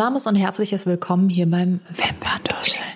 Warmes und herzliches Willkommen hier beim Wimperntuscheln.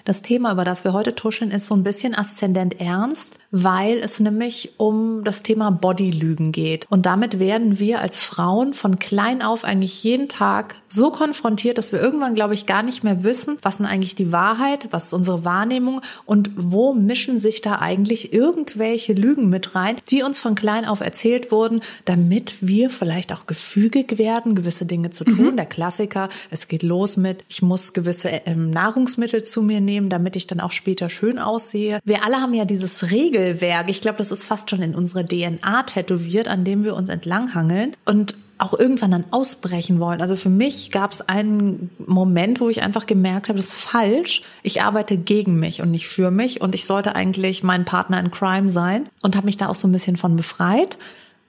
Das Thema, über das wir heute tuscheln, ist so ein bisschen aszendent ernst, weil es nämlich um das Thema Bodylügen geht. Und damit werden wir als Frauen von klein auf eigentlich jeden Tag so konfrontiert, dass wir irgendwann, glaube ich, gar nicht mehr wissen, was denn eigentlich die Wahrheit, was ist unsere Wahrnehmung und wo mischen sich da eigentlich irgendwelche Lügen mit rein, die uns von klein auf erzählt wurden, damit wir vielleicht auch gefügig werden, gewisse Dinge zu tun. Mhm. Der Klassiker, es geht los mit, ich muss gewisse ähm, Nahrungsmittel zu mir nehmen, damit ich dann auch später schön aussehe. Wir alle haben ja dieses Regelwerk. Ich glaube, das ist fast schon in unsere DNA tätowiert, an dem wir uns entlanghangeln. Und auch irgendwann dann ausbrechen wollen. Also für mich gab es einen Moment, wo ich einfach gemerkt habe, das ist falsch. Ich arbeite gegen mich und nicht für mich und ich sollte eigentlich mein Partner in Crime sein und habe mich da auch so ein bisschen von befreit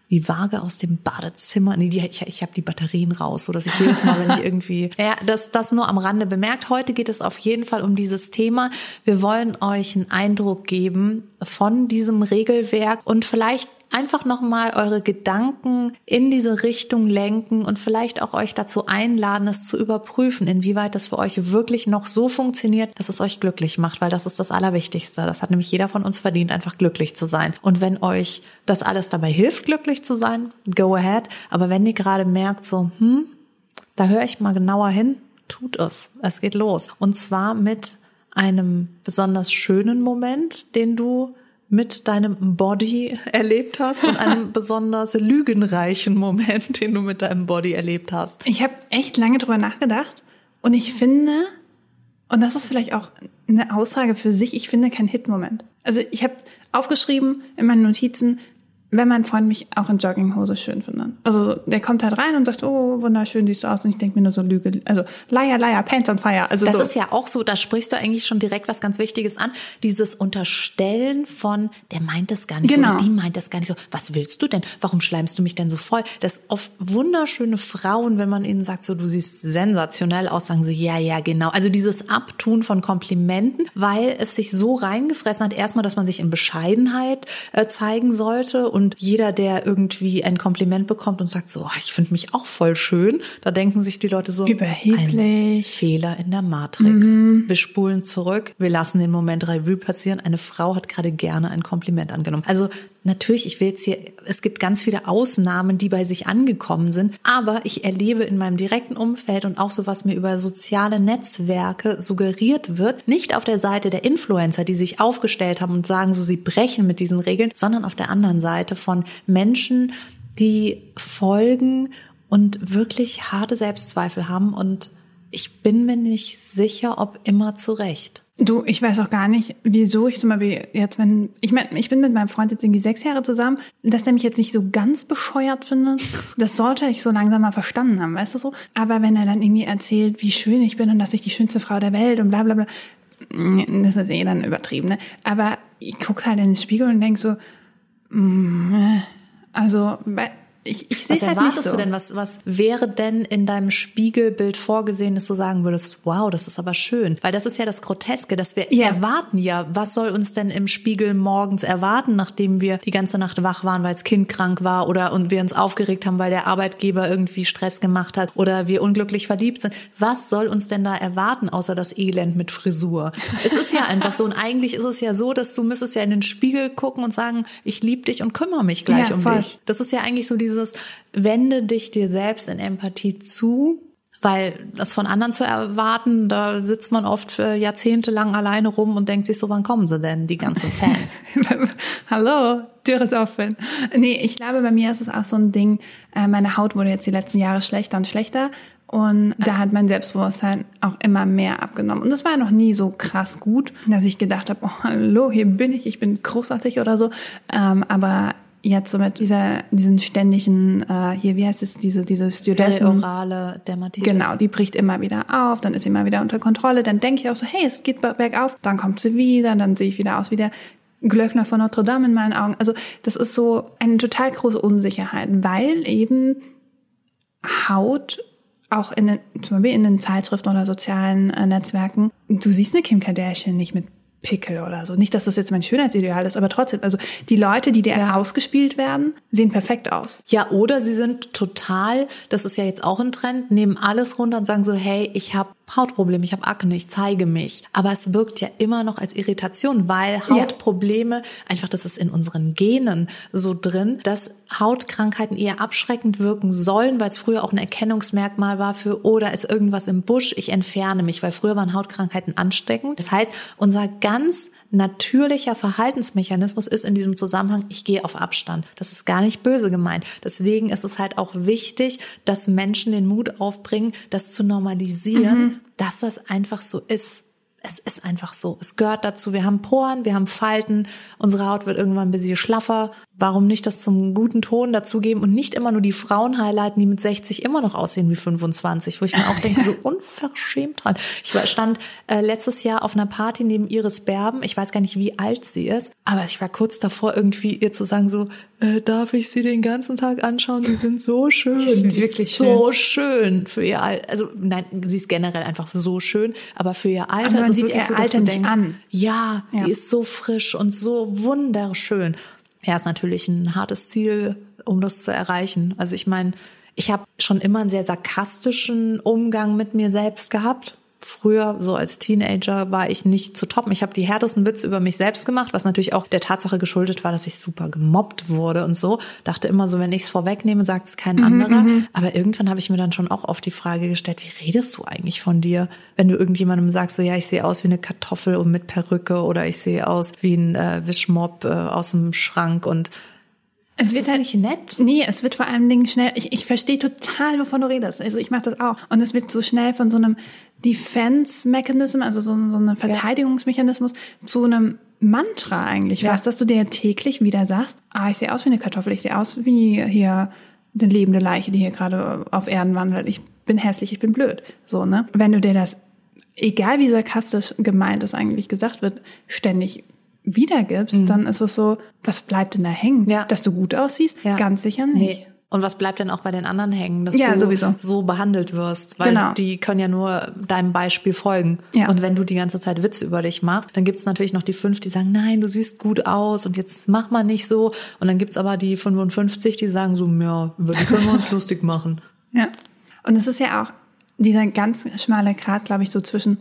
die Waage aus dem Badezimmer. Nee, die, ich, ich habe die Batterien raus, so dass ich jedes Mal, wenn ich irgendwie. Ja, das, das nur am Rande bemerkt. Heute geht es auf jeden Fall um dieses Thema. Wir wollen euch einen Eindruck geben von diesem Regelwerk und vielleicht einfach nochmal eure Gedanken in diese Richtung lenken und vielleicht auch euch dazu einladen, es zu überprüfen, inwieweit das für euch wirklich noch so funktioniert, dass es euch glücklich macht, weil das ist das Allerwichtigste. Das hat nämlich jeder von uns verdient, einfach glücklich zu sein. Und wenn euch das alles dabei hilft, glücklich zu sein, go ahead. Aber wenn ihr gerade merkt, so, hm, da höre ich mal genauer hin, tut es. Es geht los. Und zwar mit einem besonders schönen Moment, den du mit deinem Body erlebt hast und einem besonders lügenreichen Moment, den du mit deinem Body erlebt hast? Ich habe echt lange drüber nachgedacht und ich finde, und das ist vielleicht auch eine Aussage für sich, ich finde keinen Hit-Moment. Also ich habe aufgeschrieben in meinen Notizen, wenn mein Freund mich auch in Jogginghose schön findet. Also der kommt halt rein und sagt, oh, wunderschön siehst du aus. Und ich denke mir nur so Lüge, also Liar, Liar, Pants on Fire. Also das so. ist ja auch so, da sprichst du eigentlich schon direkt was ganz Wichtiges an. Dieses Unterstellen von, der meint das gar nicht genau. so, die meint das gar nicht so. Was willst du denn? Warum schleimst du mich denn so voll? Das auf wunderschöne Frauen, wenn man ihnen sagt, so du siehst sensationell aus, sagen sie, ja, ja, genau. Also dieses Abtun von Komplimenten, weil es sich so reingefressen hat, erstmal, dass man sich in Bescheidenheit äh, zeigen sollte und jeder, der irgendwie ein Kompliment bekommt und sagt so, oh, ich finde mich auch voll schön, da denken sich die Leute so, überheblich. Fehler in der Matrix. Mhm. Wir spulen zurück, wir lassen den Moment Revue passieren. Eine Frau hat gerade gerne ein Kompliment angenommen. Also natürlich, ich will jetzt hier, es gibt ganz viele Ausnahmen, die bei sich angekommen sind, aber ich erlebe in meinem direkten Umfeld und auch so, was mir über soziale Netzwerke suggeriert wird, nicht auf der Seite der Influencer, die sich aufgestellt haben und sagen, so sie brechen mit diesen Regeln, sondern auf der anderen Seite von Menschen, die folgen und wirklich harte Selbstzweifel haben und ich bin mir nicht sicher, ob immer zu Recht. Du, ich weiß auch gar nicht, wieso ich zum Beispiel jetzt, wenn, ich meine, ich bin mit meinem Freund jetzt irgendwie sechs Jahre zusammen, dass der mich jetzt nicht so ganz bescheuert findet, das sollte ich so langsam mal verstanden haben, weißt du so? Aber wenn er dann irgendwie erzählt, wie schön ich bin und dass ich die schönste Frau der Welt und bla bla bla, das ist eh dann übertrieben, ne? Aber ich gucke halt in den Spiegel und denk so, mm, also, ich, ich sehe es halt nicht so. du denn? Was, was wäre denn in deinem Spiegelbild vorgesehen, dass du sagen würdest, wow, das ist aber schön? Weil das ist ja das Groteske, dass wir yeah. erwarten ja, was soll uns denn im Spiegel morgens erwarten, nachdem wir die ganze Nacht wach waren, weil das Kind krank war oder und wir uns aufgeregt haben, weil der Arbeitgeber irgendwie Stress gemacht hat oder wir unglücklich verliebt sind. Was soll uns denn da erwarten, außer das Elend mit Frisur? es ist ja einfach so und eigentlich ist es ja so, dass du müsstest ja in den Spiegel gucken und sagen, ich liebe dich und kümmere mich gleich ja, um voll. dich. Das ist ja eigentlich so diese dieses wende dich dir selbst in Empathie zu, weil das von anderen zu erwarten, da sitzt man oft jahrzehntelang alleine rum und denkt sich so, wann kommen sie denn, die ganzen Fans? Hallo, Tür ist offen. Nee, ich glaube, bei mir ist es auch so ein Ding, äh, meine Haut wurde jetzt die letzten Jahre schlechter und schlechter und da hat mein Selbstbewusstsein auch immer mehr abgenommen. Und das war noch nie so krass gut, dass ich gedacht habe, oh, hallo, hier bin ich, ich bin großartig oder so. Ähm, aber jetzt so mit dieser, diesen ständigen, äh, hier, wie heißt es, diese, diese Stewardessen. Orale Dermatitis. Genau, die bricht immer wieder auf, dann ist sie immer wieder unter Kontrolle, dann denke ich auch so, hey, es geht bergauf, dann kommt sie wieder, dann sehe ich wieder aus wie der Glöckner von Notre Dame in meinen Augen. Also das ist so eine total große Unsicherheit, weil eben Haut auch in den, zum Beispiel in den Zeitschriften oder sozialen äh, Netzwerken, du siehst eine Kim Kardashian nicht mit Pickel oder so. Nicht, dass das jetzt mein Schönheitsideal ist, aber trotzdem, also die Leute, die dir ja. ausgespielt werden, sehen perfekt aus. Ja, oder sie sind total, das ist ja jetzt auch ein Trend, nehmen alles runter und sagen so, hey, ich habe Hautprobleme, ich habe Akne, ich zeige mich. Aber es wirkt ja immer noch als Irritation, weil Hautprobleme, ja. einfach das ist in unseren Genen so drin, dass Hautkrankheiten eher abschreckend wirken sollen, weil es früher auch ein Erkennungsmerkmal war für, oder ist irgendwas im Busch, ich entferne mich, weil früher waren Hautkrankheiten ansteckend. Das heißt, unser ganz natürlicher Verhaltensmechanismus ist in diesem Zusammenhang, ich gehe auf Abstand. Das ist gar nicht böse gemeint. Deswegen ist es halt auch wichtig, dass Menschen den Mut aufbringen, das zu normalisieren, mhm. dass das einfach so ist. Es ist einfach so. Es gehört dazu. Wir haben Poren, wir haben Falten. Unsere Haut wird irgendwann ein bisschen schlaffer warum nicht das zum guten Ton dazugeben und nicht immer nur die Frauen highlighten, die mit 60 immer noch aussehen wie 25, wo ich mir auch denke, so unverschämt dran. Ich stand äh, letztes Jahr auf einer Party neben Iris Berben. Ich weiß gar nicht, wie alt sie ist, aber ich war kurz davor, irgendwie ihr zu sagen, so, äh, darf ich sie den ganzen Tag anschauen? Sie sind so schön. Sie sind wirklich so schön für ihr Alter. Also, nein, sie ist generell einfach so schön, aber für ihr Alter aber ist es wirklich so, dass Alter du denkst, an. Ja, ja, die ist so frisch und so wunderschön ja, ist natürlich ein hartes Ziel, um das zu erreichen. Also ich meine, ich habe schon immer einen sehr sarkastischen Umgang mit mir selbst gehabt früher, so als Teenager, war ich nicht zu toppen. Ich habe die härtesten Witze über mich selbst gemacht, was natürlich auch der Tatsache geschuldet war, dass ich super gemobbt wurde und so. Dachte immer so, wenn ich es vorwegnehme, sagt es kein mhm, anderer. Mhm. Aber irgendwann habe ich mir dann schon auch oft die Frage gestellt, wie redest du eigentlich von dir? Wenn du irgendjemandem sagst, so ja, ich sehe aus wie eine Kartoffel und mit Perücke oder ich sehe aus wie ein äh, Wischmob äh, aus dem Schrank und es wird halt nicht nett. Nee, es wird vor allen Dingen schnell, ich, ich verstehe total, wovon du redest. Also ich mache das auch. Und es wird so schnell von so einem Defense Mechanism, also so, so einem Verteidigungsmechanismus, ja. zu einem Mantra eigentlich ja. fast, dass du dir täglich wieder sagst, ah, ich sehe aus wie eine Kartoffel, ich sehe aus wie hier eine lebende Leiche, die hier gerade auf Erden wandelt. Ich bin hässlich, ich bin blöd. So, ne? Wenn du dir das, egal wie sarkastisch gemeint es eigentlich gesagt wird, ständig wiedergibst, mhm. dann ist es so, was bleibt denn da hängen? Ja. Dass du gut aussiehst? Ja. Ganz sicher nicht. Nee. Und was bleibt denn auch bei den anderen hängen, dass ja, du sowieso. so behandelt wirst? Weil genau. die können ja nur deinem Beispiel folgen. Ja. Und wenn du die ganze Zeit Witze über dich machst, dann gibt es natürlich noch die fünf, die sagen, nein, du siehst gut aus und jetzt mach mal nicht so. Und dann gibt es aber die 55, die sagen so, ja, über die können wir uns lustig machen. Ja. Und es ist ja auch dieser ganz schmale Grat, glaube ich, so zwischen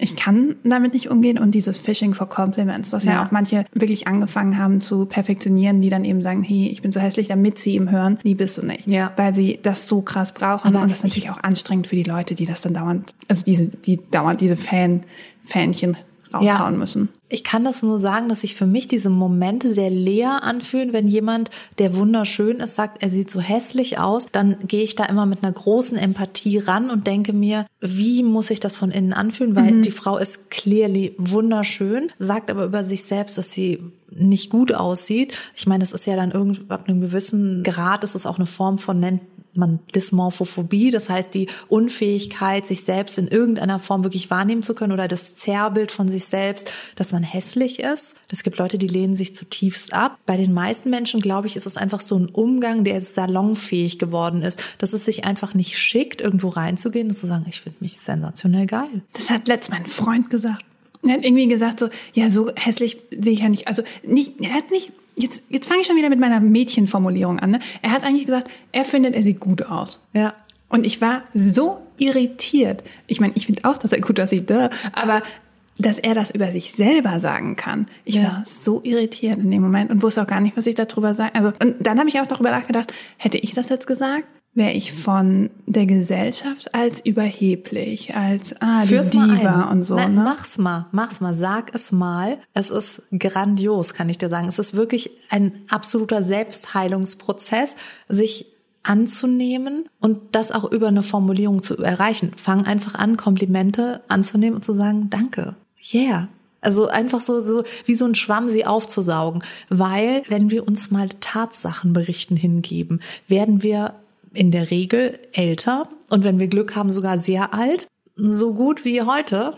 ich kann damit nicht umgehen und dieses Fishing for Compliments, das ja. ja. auch manche wirklich angefangen haben zu perfektionieren, die dann eben sagen, hey, ich bin so hässlich, damit sie ihm hören, die bist du nicht. Ja. Weil sie das so krass brauchen Aber und das ist natürlich auch anstrengend für die Leute, die das dann dauernd, also diese, die dauernd diese Fan, Fähnchen raushauen ja. müssen. Ich kann das nur sagen, dass sich für mich diese Momente sehr leer anfühlen, wenn jemand, der wunderschön ist, sagt, er sieht so hässlich aus, dann gehe ich da immer mit einer großen Empathie ran und denke mir, wie muss ich das von innen anfühlen, weil mhm. die Frau ist clearly wunderschön, sagt aber über sich selbst, dass sie nicht gut aussieht. Ich meine, das ist ja dann irgendwie ab einem gewissen Grad, ist es auch eine Form von nennt man Dysmorphophobie, das heißt die Unfähigkeit, sich selbst in irgendeiner Form wirklich wahrnehmen zu können oder das Zerrbild von sich selbst, dass man hässlich ist. Es gibt Leute, die lehnen sich zutiefst ab. Bei den meisten Menschen, glaube ich, ist es einfach so ein Umgang, der salonfähig geworden ist, dass es sich einfach nicht schickt, irgendwo reinzugehen und zu sagen, ich finde mich sensationell geil. Das hat letztens mein Freund gesagt. Er hat irgendwie gesagt so, ja, so hässlich sehe ich ja nicht. Also nicht, er hat nicht jetzt, jetzt fange ich schon wieder mit meiner Mädchenformulierung an. Ne? Er hat eigentlich gesagt, er findet, er sieht gut aus. Ja. Und ich war so irritiert. Ich meine, ich finde auch, dass er gut aussieht, da, aber dass er das über sich selber sagen kann. Ich ja. war so irritiert in dem Moment und wusste auch gar nicht, was ich darüber sagen. Also und dann habe ich auch darüber nachgedacht, hätte ich das jetzt gesagt? Wäre ich von der Gesellschaft als überheblich, als ah, die Für's Diva und so. Nein, ne? Mach's mal, mach's mal, sag es mal. Es ist grandios, kann ich dir sagen. Es ist wirklich ein absoluter Selbstheilungsprozess, sich anzunehmen und das auch über eine Formulierung zu erreichen. Fang einfach an, Komplimente anzunehmen und zu sagen, danke. Yeah, also einfach so, so wie so ein Schwamm sie aufzusaugen. Weil, wenn wir uns mal Tatsachenberichten hingeben, werden wir in der Regel älter und wenn wir Glück haben, sogar sehr alt. So gut wie heute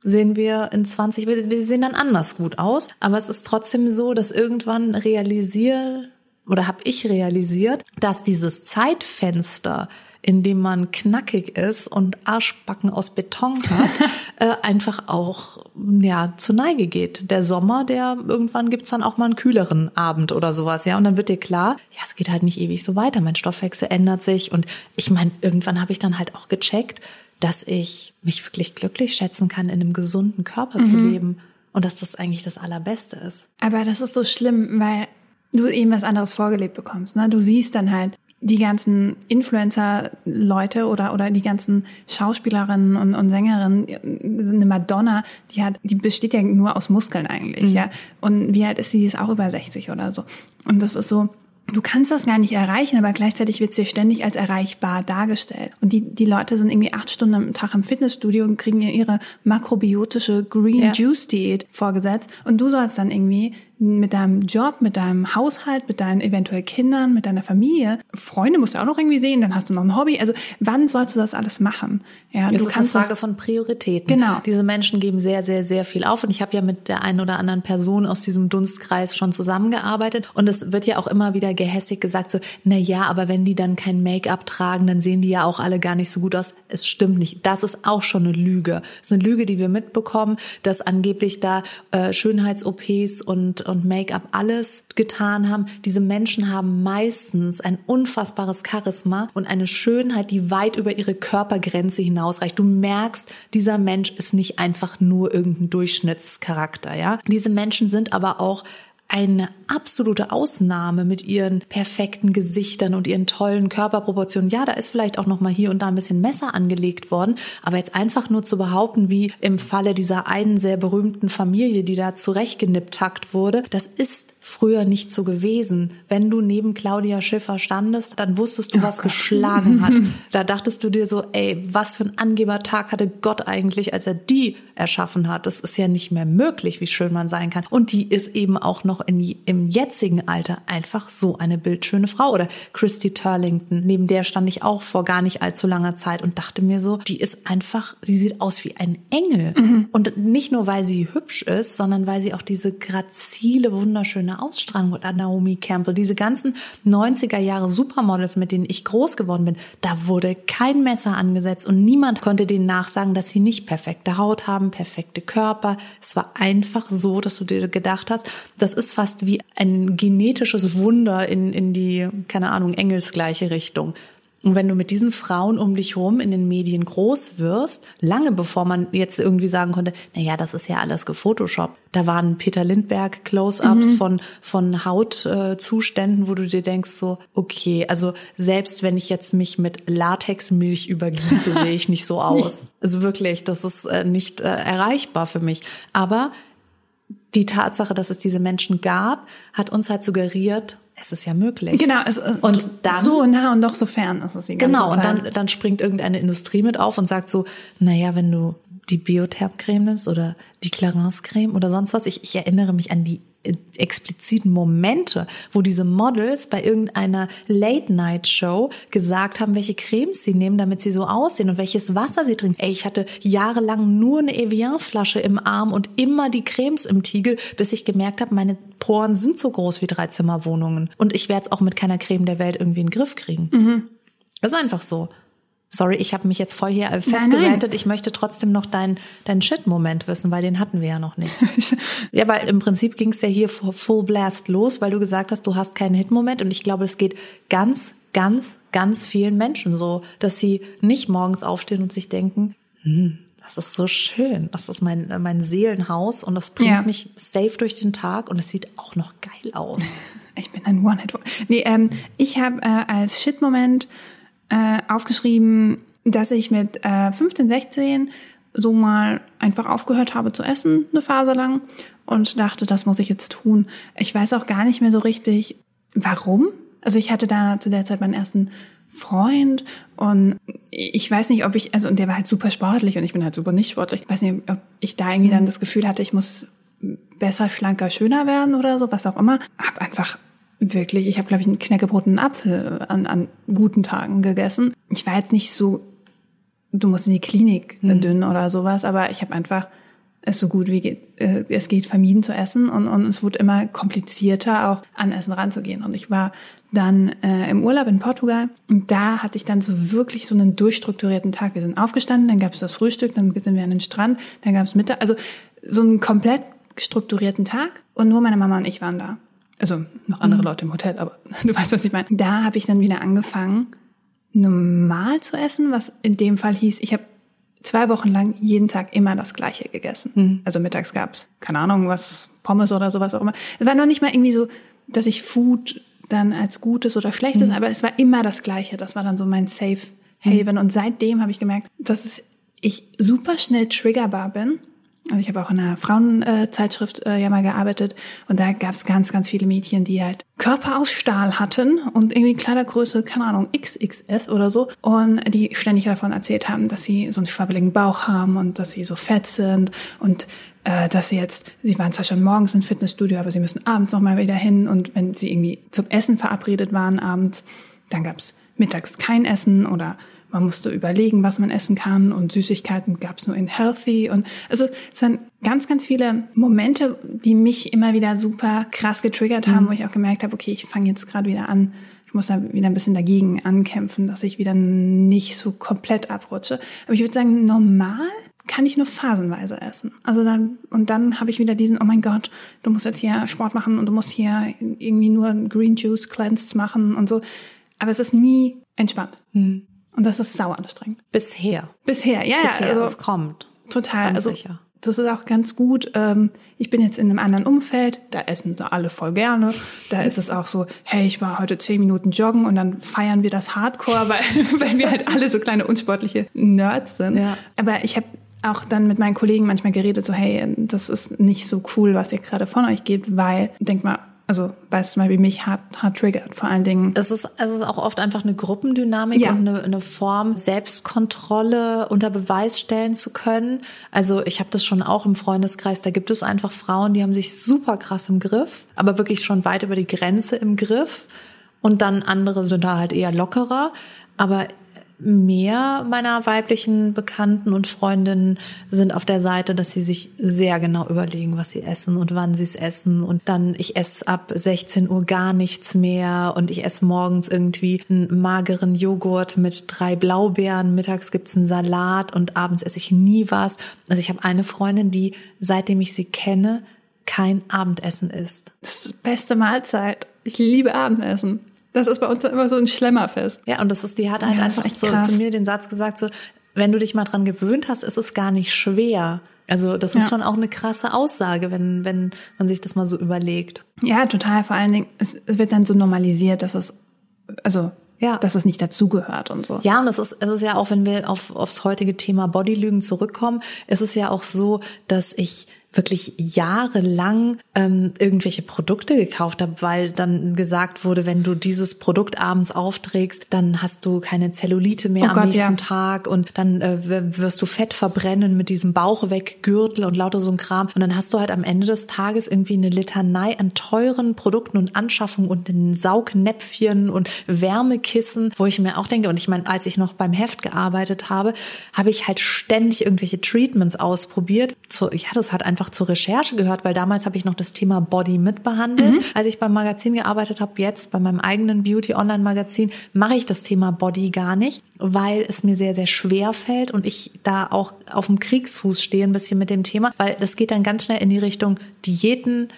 sehen wir in 20, wir sehen dann anders gut aus. Aber es ist trotzdem so, dass irgendwann realisiere oder habe ich realisiert, dass dieses Zeitfenster indem man knackig ist und Arschbacken aus Beton hat, äh, einfach auch ja zur Neige geht. Der Sommer, der irgendwann gibt's dann auch mal einen kühleren Abend oder sowas, ja. Und dann wird dir klar, ja, es geht halt nicht ewig so weiter. Mein Stoffwechsel ändert sich. Und ich meine, irgendwann habe ich dann halt auch gecheckt, dass ich mich wirklich glücklich schätzen kann, in einem gesunden Körper mhm. zu leben. Und dass das eigentlich das Allerbeste ist. Aber das ist so schlimm, weil du eben was anderes vorgelebt bekommst. Ne? Du siehst dann halt, die ganzen Influencer-Leute oder, oder die ganzen Schauspielerinnen und, und Sängerinnen, eine Madonna, die hat, die besteht ja nur aus Muskeln eigentlich, mhm. ja. Und wie alt ist sie? Die ist auch über 60 oder so. Und das ist so, du kannst das gar nicht erreichen, aber gleichzeitig wird sie ständig als erreichbar dargestellt. Und die, die Leute sind irgendwie acht Stunden am Tag im Fitnessstudio und kriegen ihre makrobiotische Green ja. Juice Diät vorgesetzt. Und du sollst dann irgendwie mit deinem Job, mit deinem Haushalt, mit deinen eventuell Kindern, mit deiner Familie. Freunde musst du auch noch irgendwie sehen, dann hast du noch ein Hobby. Also wann sollst du das alles machen? Ja, du ist eine Frage von Prioritäten. Genau. Diese Menschen geben sehr, sehr, sehr viel auf. Und ich habe ja mit der einen oder anderen Person aus diesem Dunstkreis schon zusammengearbeitet. Und es wird ja auch immer wieder gehässig gesagt, so, na ja, aber wenn die dann kein Make-up tragen, dann sehen die ja auch alle gar nicht so gut aus. Es stimmt nicht. Das ist auch schon eine Lüge. Es ist eine Lüge, die wir mitbekommen, dass angeblich da äh, Schönheits-OPs und und Make-up alles getan haben. Diese Menschen haben meistens ein unfassbares Charisma und eine Schönheit, die weit über ihre Körpergrenze hinausreicht. Du merkst, dieser Mensch ist nicht einfach nur irgendein Durchschnittscharakter, ja. Diese Menschen sind aber auch eine absolute Ausnahme mit ihren perfekten Gesichtern und ihren tollen Körperproportionen. Ja, da ist vielleicht auch noch mal hier und da ein bisschen Messer angelegt worden, aber jetzt einfach nur zu behaupten, wie im Falle dieser einen sehr berühmten Familie, die da zurechtgenipptakt wurde, das ist früher nicht so gewesen. Wenn du neben Claudia Schiffer standest, dann wusstest du, oh was Gott. geschlagen hat. Da dachtest du dir so, ey, was für ein Angebertag hatte Gott eigentlich, als er die erschaffen hat. Das ist ja nicht mehr möglich, wie schön man sein kann. Und die ist eben auch noch in, im jetzigen Alter einfach so eine bildschöne Frau. Oder Christy Turlington, neben der stand ich auch vor gar nicht allzu langer Zeit und dachte mir so, die ist einfach, sie sieht aus wie ein Engel. Mhm. Und nicht nur, weil sie hübsch ist, sondern weil sie auch diese grazile, wunderschöne Ausstrahlung oder Naomi Campbell, diese ganzen 90er Jahre Supermodels, mit denen ich groß geworden bin, da wurde kein Messer angesetzt und niemand konnte denen nachsagen, dass sie nicht perfekte Haut haben, perfekte Körper. Es war einfach so, dass du dir gedacht hast, das ist fast wie ein genetisches Wunder in, in die, keine Ahnung, engelsgleiche Richtung. Und wenn du mit diesen Frauen um dich herum in den Medien groß wirst, lange bevor man jetzt irgendwie sagen konnte, na ja, das ist ja alles gefotoshoppt. Da waren Peter Lindberg Close-ups mhm. von von Hautzuständen, äh, wo du dir denkst so, okay, also selbst wenn ich jetzt mich mit Latexmilch übergieße, sehe ich nicht so aus. Also wirklich, das ist äh, nicht äh, erreichbar für mich. Aber die Tatsache, dass es diese Menschen gab, hat uns halt suggeriert, es ist ja möglich. Genau, es, äh, und dann so nah und doch so fern ist es die Genau, und dann dann springt irgendeine Industrie mit auf und sagt so, na ja, wenn du die Biotherm-Creme nimmst oder die Clarins-Creme oder sonst was. Ich, ich erinnere mich an die expliziten Momente, wo diese Models bei irgendeiner Late-Night-Show gesagt haben, welche Cremes sie nehmen, damit sie so aussehen und welches Wasser sie trinken. Ey, ich hatte jahrelang nur eine Evian-Flasche im Arm und immer die Cremes im Tiegel, bis ich gemerkt habe, meine Poren sind so groß wie Dreizimmerwohnungen. Und ich werde es auch mit keiner Creme der Welt irgendwie in den Griff kriegen. Mhm. Das ist einfach so. Sorry, ich habe mich jetzt voll hier festgerantet. Ich möchte trotzdem noch deinen dein Shit-Moment wissen, weil den hatten wir ja noch nicht. ja, aber im Prinzip ging es ja hier full blast los, weil du gesagt hast, du hast keinen Hit-Moment. Und ich glaube, es geht ganz, ganz, ganz vielen Menschen so, dass sie nicht morgens aufstehen und sich denken, hm, das ist so schön. Das ist mein, mein Seelenhaus und das bringt ja. mich safe durch den Tag und es sieht auch noch geil aus. Ich bin ein One-Hit. Nee, ähm, ich habe äh, als Shit-Moment äh, aufgeschrieben, dass ich mit äh, 15, 16 so mal einfach aufgehört habe zu essen, eine Phase lang, und dachte, das muss ich jetzt tun. Ich weiß auch gar nicht mehr so richtig, warum. Also ich hatte da zu der Zeit meinen ersten Freund und ich weiß nicht, ob ich, also und der war halt super sportlich und ich bin halt super nicht sportlich. Ich weiß nicht, ob ich da irgendwie dann das Gefühl hatte, ich muss besser, schlanker, schöner werden oder so, was auch immer. Hab einfach wirklich, ich habe, glaube ich, einen knäckebrotenen Apfel an, an guten Tagen gegessen. Ich war jetzt nicht so, du musst in die Klinik mhm. dünn oder sowas, aber ich habe einfach es so gut wie geht, äh, es geht vermieden zu essen und, und es wurde immer komplizierter auch an Essen ranzugehen. Und ich war dann äh, im Urlaub in Portugal und da hatte ich dann so wirklich so einen durchstrukturierten Tag. Wir sind aufgestanden, dann gab es das Frühstück, dann sind wir an den Strand, dann gab es Mittag, also so einen komplett strukturierten Tag und nur meine Mama und ich waren da. Also noch andere mhm. Leute im Hotel, aber du weißt, was ich meine. Da habe ich dann wieder angefangen, normal zu essen, was in dem Fall hieß, ich habe zwei Wochen lang jeden Tag immer das Gleiche gegessen. Mhm. Also mittags gab's keine Ahnung, was, Pommes oder sowas auch immer. Es war noch nicht mal irgendwie so, dass ich Food dann als Gutes oder Schlechtes, mhm. aber es war immer das Gleiche. Das war dann so mein Safe Haven. Mhm. Und seitdem habe ich gemerkt, dass ich super schnell triggerbar bin also ich habe auch in einer Frauenzeitschrift äh, ja mal gearbeitet und da gab es ganz, ganz viele Mädchen, die halt Körper aus Stahl hatten und irgendwie Kleidergröße, keine Ahnung, XXS oder so und die ständig davon erzählt haben, dass sie so einen schwabbeligen Bauch haben und dass sie so fett sind und äh, dass sie jetzt, sie waren zwar schon morgens im Fitnessstudio, aber sie müssen abends nochmal wieder hin und wenn sie irgendwie zum Essen verabredet waren abends, dann gab's mittags kein Essen oder man musste überlegen, was man essen kann und Süßigkeiten gab es nur in Healthy und also es waren ganz, ganz viele Momente, die mich immer wieder super krass getriggert haben, mhm. wo ich auch gemerkt habe, okay, ich fange jetzt gerade wieder an, ich muss da wieder ein bisschen dagegen ankämpfen, dass ich wieder nicht so komplett abrutsche. Aber ich würde sagen, normal kann ich nur phasenweise essen. Also dann, und dann habe ich wieder diesen, oh mein Gott, du musst jetzt hier Sport machen und du musst hier irgendwie nur Green Juice Cleansed machen und so. Aber es ist nie entspannt. Mhm. Und das ist sauer anstrengend. Bisher. Bisher, ja, Bisher, also, es kommt. Total. Ganz also, sicher. Das ist auch ganz gut. Ähm, ich bin jetzt in einem anderen Umfeld, da essen sie alle voll gerne. Da ist es auch so, hey, ich war heute zehn Minuten joggen und dann feiern wir das Hardcore, weil, weil wir halt alle so kleine unsportliche Nerds sind. Ja. Aber ich habe auch dann mit meinen Kollegen manchmal geredet, so, hey, das ist nicht so cool, was ihr gerade von euch gebt, weil, denk mal, also weißt du mal, wie mich hart, hart triggert, vor allen Dingen. Es ist, es ist auch oft einfach eine Gruppendynamik ja. und eine, eine Form, Selbstkontrolle unter Beweis stellen zu können. Also ich habe das schon auch im Freundeskreis, da gibt es einfach Frauen, die haben sich super krass im Griff, aber wirklich schon weit über die Grenze im Griff. Und dann andere sind da halt eher lockerer. Aber mehr meiner weiblichen Bekannten und Freundinnen sind auf der Seite, dass sie sich sehr genau überlegen, was sie essen und wann sie es essen. Und dann, ich esse ab 16 Uhr gar nichts mehr und ich esse morgens irgendwie einen mageren Joghurt mit drei Blaubeeren, mittags gibt's einen Salat und abends esse ich nie was. Also ich habe eine Freundin, die, seitdem ich sie kenne, kein Abendessen isst. Das ist die beste Mahlzeit. Ich liebe Abendessen. Das ist bei uns immer so ein Schlemmerfest. Ja, und das ist, die hat halt ja, einfach so, zu mir den Satz gesagt, so, wenn du dich mal dran gewöhnt hast, ist es gar nicht schwer. Also das ist ja. schon auch eine krasse Aussage, wenn, wenn man sich das mal so überlegt. Ja, total. Vor allen Dingen, es wird dann so normalisiert, dass es, also ja. dass es nicht dazugehört und so. Ja, und es ist, es ist ja auch, wenn wir auf, aufs heutige Thema Bodylügen zurückkommen, es ist ja auch so, dass ich wirklich jahrelang ähm, irgendwelche Produkte gekauft habe, weil dann gesagt wurde, wenn du dieses Produkt abends aufträgst, dann hast du keine Zellulite mehr oh am Gott, nächsten ja. Tag und dann äh, wirst du Fett verbrennen mit diesem Bauch weg Gürtel und lauter so ein Kram und dann hast du halt am Ende des Tages irgendwie eine Litanei an teuren Produkten und Anschaffungen und Saugnäpfchen und Wärmekissen, wo ich mir auch denke und ich meine, als ich noch beim Heft gearbeitet habe, habe ich halt ständig irgendwelche Treatments ausprobiert. So, ja, das hat einfach einfach zur Recherche gehört, weil damals habe ich noch das Thema Body mitbehandelt. Mhm. Als ich beim Magazin gearbeitet habe, jetzt bei meinem eigenen Beauty Online Magazin, mache ich das Thema Body gar nicht, weil es mir sehr, sehr schwer fällt und ich da auch auf dem Kriegsfuß stehe ein bisschen mit dem Thema, weil das geht dann ganz schnell in die Richtung Diäten,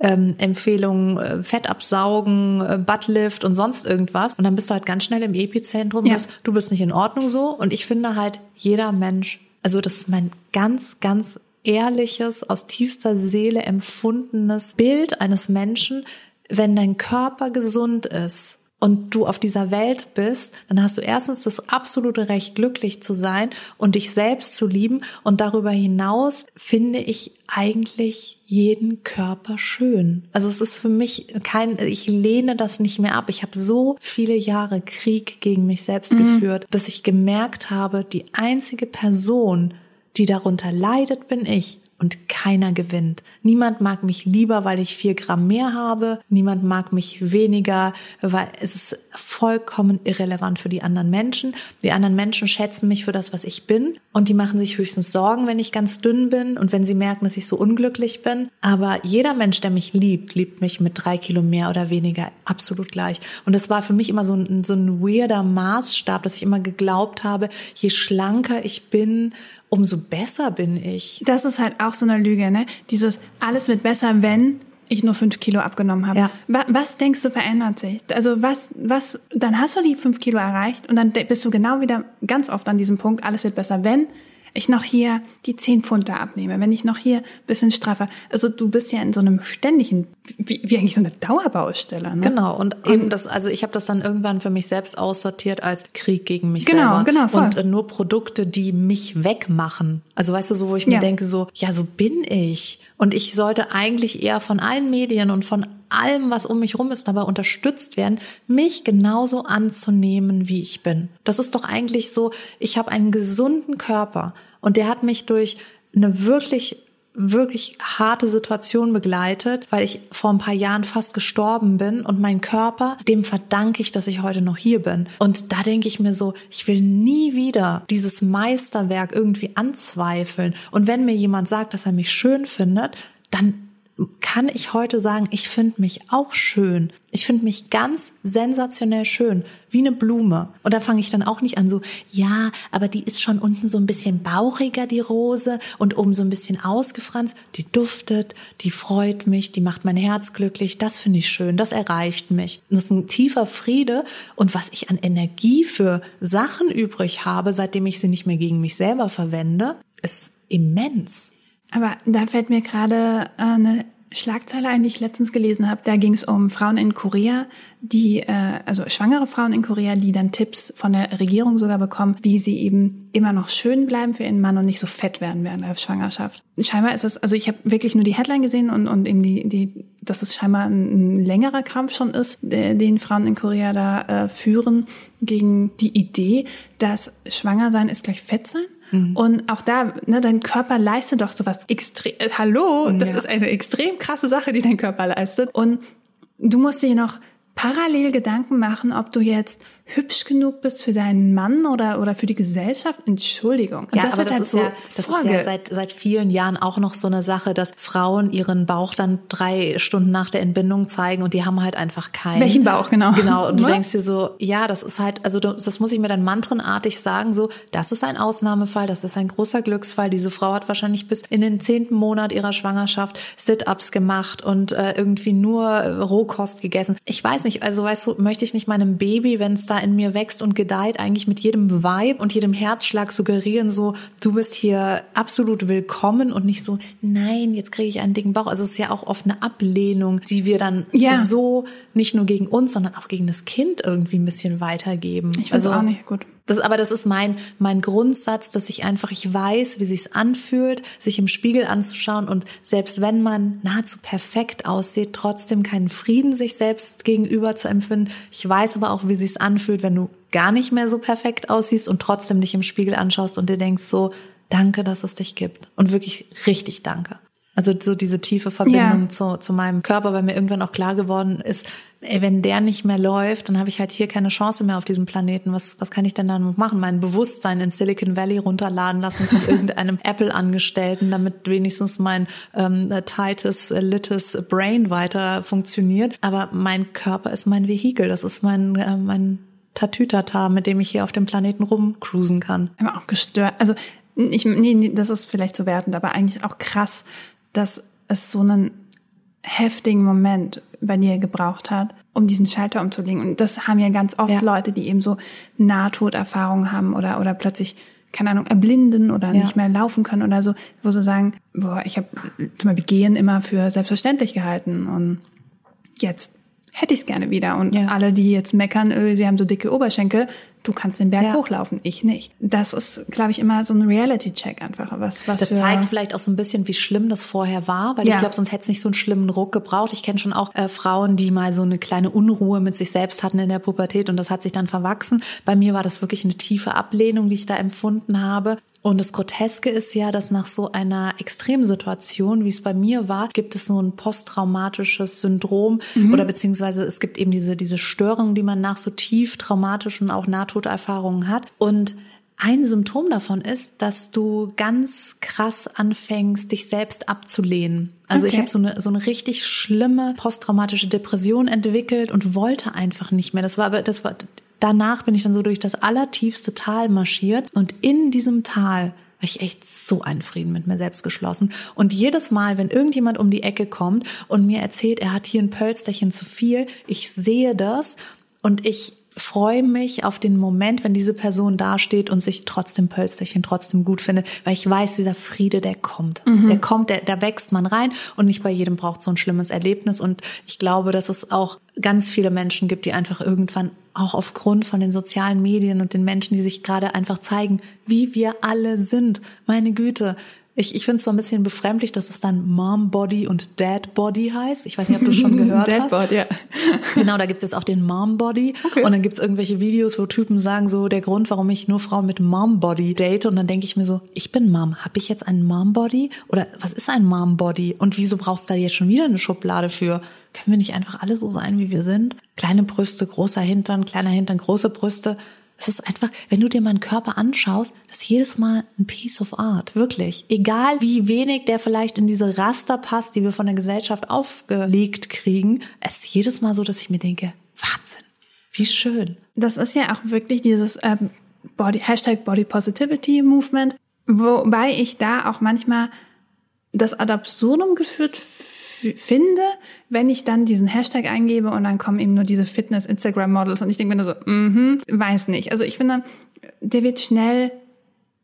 ähm, Empfehlungen, äh, Fett absaugen, äh, Buttlift und sonst irgendwas. Und dann bist du halt ganz schnell im Epizentrum, ja. du bist nicht in Ordnung so. Und ich finde halt, jeder Mensch, also das ist mein ganz, ganz ehrliches, aus tiefster Seele empfundenes Bild eines Menschen, wenn dein Körper gesund ist und du auf dieser Welt bist, dann hast du erstens das absolute Recht, glücklich zu sein und dich selbst zu lieben. Und darüber hinaus finde ich eigentlich jeden Körper schön. Also es ist für mich kein, ich lehne das nicht mehr ab. Ich habe so viele Jahre Krieg gegen mich selbst mhm. geführt, bis ich gemerkt habe, die einzige Person, die darunter leidet, bin ich. und keiner gewinnt. Niemand mag mich lieber, weil ich vier Gramm mehr habe. Niemand mag mich weniger, weil es ist vollkommen irrelevant für die anderen Menschen. Die anderen Menschen schätzen mich für das, was ich bin. Und die machen sich höchstens Sorgen, wenn ich ganz dünn bin und wenn sie merken, dass ich so unglücklich bin. Aber jeder Mensch, der mich liebt, liebt mich mit drei Kilo mehr oder weniger absolut gleich. Und das war für mich immer so ein, so ein weirder Maßstab, dass ich immer geglaubt habe, je schlanker ich bin, umso besser bin ich. Das ist halt auch so eine Lüge, ne? Dieses alles wird besser, wenn ich nur fünf Kilo abgenommen habe. Ja. Was, was denkst du verändert sich? Also was, was, dann hast du die fünf Kilo erreicht und dann bist du genau wieder ganz oft an diesem Punkt, alles wird besser, wenn ich noch hier die zehn Pfund da abnehme, wenn ich noch hier bisschen straffer. Also du bist ja in so einem ständigen, wie, wie eigentlich so eine Dauerbaustelle. Ne? Genau, und eben das, also ich habe das dann irgendwann für mich selbst aussortiert als Krieg gegen mich genau, selber. Genau, voll. Und äh, nur Produkte, die mich wegmachen. Also weißt du, so, wo ich mir denke, so, ja, so bin ich. Und ich sollte eigentlich eher von allen Medien und von allem, was um mich rum ist, dabei unterstützt werden, mich genauso anzunehmen, wie ich bin. Das ist doch eigentlich so, ich habe einen gesunden Körper und der hat mich durch eine wirklich wirklich harte Situation begleitet, weil ich vor ein paar Jahren fast gestorben bin und mein Körper, dem verdanke ich, dass ich heute noch hier bin. Und da denke ich mir so, ich will nie wieder dieses Meisterwerk irgendwie anzweifeln. Und wenn mir jemand sagt, dass er mich schön findet, dann kann ich heute sagen, ich finde mich auch schön. Ich finde mich ganz sensationell schön, wie eine Blume. Und da fange ich dann auch nicht an so, ja, aber die ist schon unten so ein bisschen bauchiger, die Rose, und oben so ein bisschen ausgefranst. Die duftet, die freut mich, die macht mein Herz glücklich. Das finde ich schön, das erreicht mich. Das ist ein tiefer Friede. Und was ich an Energie für Sachen übrig habe, seitdem ich sie nicht mehr gegen mich selber verwende, ist immens. Aber da fällt mir gerade äh, eine Schlagzeile ein, die ich letztens gelesen habe. Da ging es um Frauen in Korea, die, äh, also schwangere Frauen in Korea, die dann Tipps von der Regierung sogar bekommen, wie sie eben immer noch schön bleiben für ihren Mann und nicht so fett werden während der Schwangerschaft. Scheinbar ist das, also ich habe wirklich nur die Headline gesehen und, und eben die, die, dass es scheinbar ein, längerer Kampf schon ist, den Frauen in Korea da äh, führen gegen die Idee, dass schwanger sein ist gleich fett sein. Mhm. Und auch da, ne, dein Körper leistet doch sowas extrem. Äh, hallo, das ja. ist eine extrem krasse Sache, die dein Körper leistet. Und du musst dir noch parallel Gedanken machen, ob du jetzt hübsch genug bist für deinen Mann oder, oder für die Gesellschaft? Entschuldigung. Und ja, das aber das, halt ist, so ja, das ist ja seit, seit vielen Jahren auch noch so eine Sache, dass Frauen ihren Bauch dann drei Stunden nach der Entbindung zeigen und die haben halt einfach keinen. Welchen Bauch, genau. Genau. Und du denkst dir so, ja, das ist halt, also das muss ich mir dann mantrenartig sagen, so, das ist ein Ausnahmefall, das ist ein großer Glücksfall. Diese Frau hat wahrscheinlich bis in den zehnten Monat ihrer Schwangerschaft Sit-Ups gemacht und äh, irgendwie nur Rohkost gegessen. Ich weiß nicht, also weißt du, möchte ich nicht meinem Baby, wenn es da da in mir wächst und gedeiht, eigentlich mit jedem Vibe und jedem Herzschlag suggerieren, so, du bist hier absolut willkommen und nicht so, nein, jetzt kriege ich einen dicken Bauch. Also es ist ja auch oft eine Ablehnung, die wir dann ja. so nicht nur gegen uns, sondern auch gegen das Kind irgendwie ein bisschen weitergeben. Ich weiß also, auch nicht gut. Das, aber das ist mein, mein Grundsatz, dass ich einfach, ich weiß, wie sich's anfühlt, sich im Spiegel anzuschauen und selbst wenn man nahezu perfekt aussieht, trotzdem keinen Frieden sich selbst gegenüber zu empfinden. Ich weiß aber auch, wie sich's anfühlt, wenn du gar nicht mehr so perfekt aussiehst und trotzdem dich im Spiegel anschaust und dir denkst so, danke, dass es dich gibt. Und wirklich richtig danke. Also so diese tiefe Verbindung ja. zu, zu meinem Körper, weil mir irgendwann auch klar geworden ist, ey, wenn der nicht mehr läuft, dann habe ich halt hier keine Chance mehr auf diesem Planeten. Was, was kann ich denn dann noch machen? Mein Bewusstsein in Silicon Valley runterladen lassen von irgendeinem Apple-Angestellten, damit wenigstens mein ähm, tightes, littes Brain weiter funktioniert. Aber mein Körper ist mein Vehikel, das ist mein, äh, mein Tatütata, mit dem ich hier auf dem Planeten rumcruisen kann. Aber auch gestört. Also ich, nee, das ist vielleicht zu wertend, aber eigentlich auch krass, dass es so einen heftigen Moment bei dir gebraucht hat, um diesen Schalter umzulegen. Und das haben ja ganz oft ja. Leute, die eben so Nahtoderfahrungen haben oder, oder plötzlich, keine Ahnung, erblinden oder ja. nicht mehr laufen können oder so, wo sie sagen, boah, ich habe zum Beispiel Gehen immer für selbstverständlich gehalten und jetzt hätte ich es gerne wieder. Und ja. alle, die jetzt meckern, öh, sie haben so dicke Oberschenkel, du kannst den Berg ja. hochlaufen, ich nicht. Das ist, glaube ich, immer so ein Reality-Check einfach. Was, was das zeigt vielleicht auch so ein bisschen, wie schlimm das vorher war, weil ja. ich glaube, sonst hätte es nicht so einen schlimmen Ruck gebraucht. Ich kenne schon auch äh, Frauen, die mal so eine kleine Unruhe mit sich selbst hatten in der Pubertät und das hat sich dann verwachsen. Bei mir war das wirklich eine tiefe Ablehnung, die ich da empfunden habe. Und das Groteske ist ja, dass nach so einer Extremsituation, wie es bei mir war, gibt es so ein posttraumatisches Syndrom mhm. oder beziehungsweise es gibt eben diese, diese Störung, die man nach so tief traumatischen auch Nahtoderfahrungen hat. Und ein Symptom davon ist, dass du ganz krass anfängst, dich selbst abzulehnen. Also okay. ich habe so eine, so eine richtig schlimme posttraumatische Depression entwickelt und wollte einfach nicht mehr. Das war, das war, danach bin ich dann so durch das allertiefste Tal marschiert und in diesem Tal war ich echt so einen Frieden mit mir selbst geschlossen. Und jedes Mal, wenn irgendjemand um die Ecke kommt und mir erzählt, er hat hier ein Pölsterchen zu viel, ich sehe das und ich freue mich auf den Moment, wenn diese Person dasteht und sich trotzdem Pölsterchen trotzdem gut findet, weil ich weiß, dieser Friede, der kommt. Mhm. Der kommt, der, da wächst man rein und nicht bei jedem braucht so ein schlimmes Erlebnis. Und ich glaube, dass es auch ganz viele Menschen gibt, die einfach irgendwann auch aufgrund von den sozialen Medien und den Menschen, die sich gerade einfach zeigen, wie wir alle sind. Meine Güte, ich, ich finde es so ein bisschen befremdlich, dass es dann Mom Body und Dad Body heißt. Ich weiß nicht, ob du schon gehört Dad hast. Dad Body, ja. Genau, da gibt es jetzt auch den Mom Body. Okay. Und dann gibt es irgendwelche Videos, wo Typen sagen so, der Grund, warum ich nur Frauen mit Mom Body date. Und dann denke ich mir so, ich bin Mom. Habe ich jetzt einen Mom Body? Oder was ist ein Mom Body? Und wieso brauchst du da jetzt schon wieder eine Schublade für? Können wir nicht einfach alle so sein, wie wir sind? Kleine Brüste, großer Hintern, kleiner Hintern, große Brüste. Es ist einfach, wenn du dir meinen Körper anschaust, das ist jedes Mal ein Piece of Art, wirklich. Egal wie wenig der vielleicht in diese Raster passt, die wir von der Gesellschaft aufgelegt kriegen, es ist jedes Mal so, dass ich mir denke, Wahnsinn, wie schön. Das ist ja auch wirklich dieses ähm, Body, Hashtag Body Positivity Movement, wobei ich da auch manchmal das ad absurdum geführt finde, wenn ich dann diesen Hashtag eingebe und dann kommen eben nur diese Fitness-Instagram-Models und ich denke mir nur so, mhm, weiß nicht. Also ich finde, der wird schnell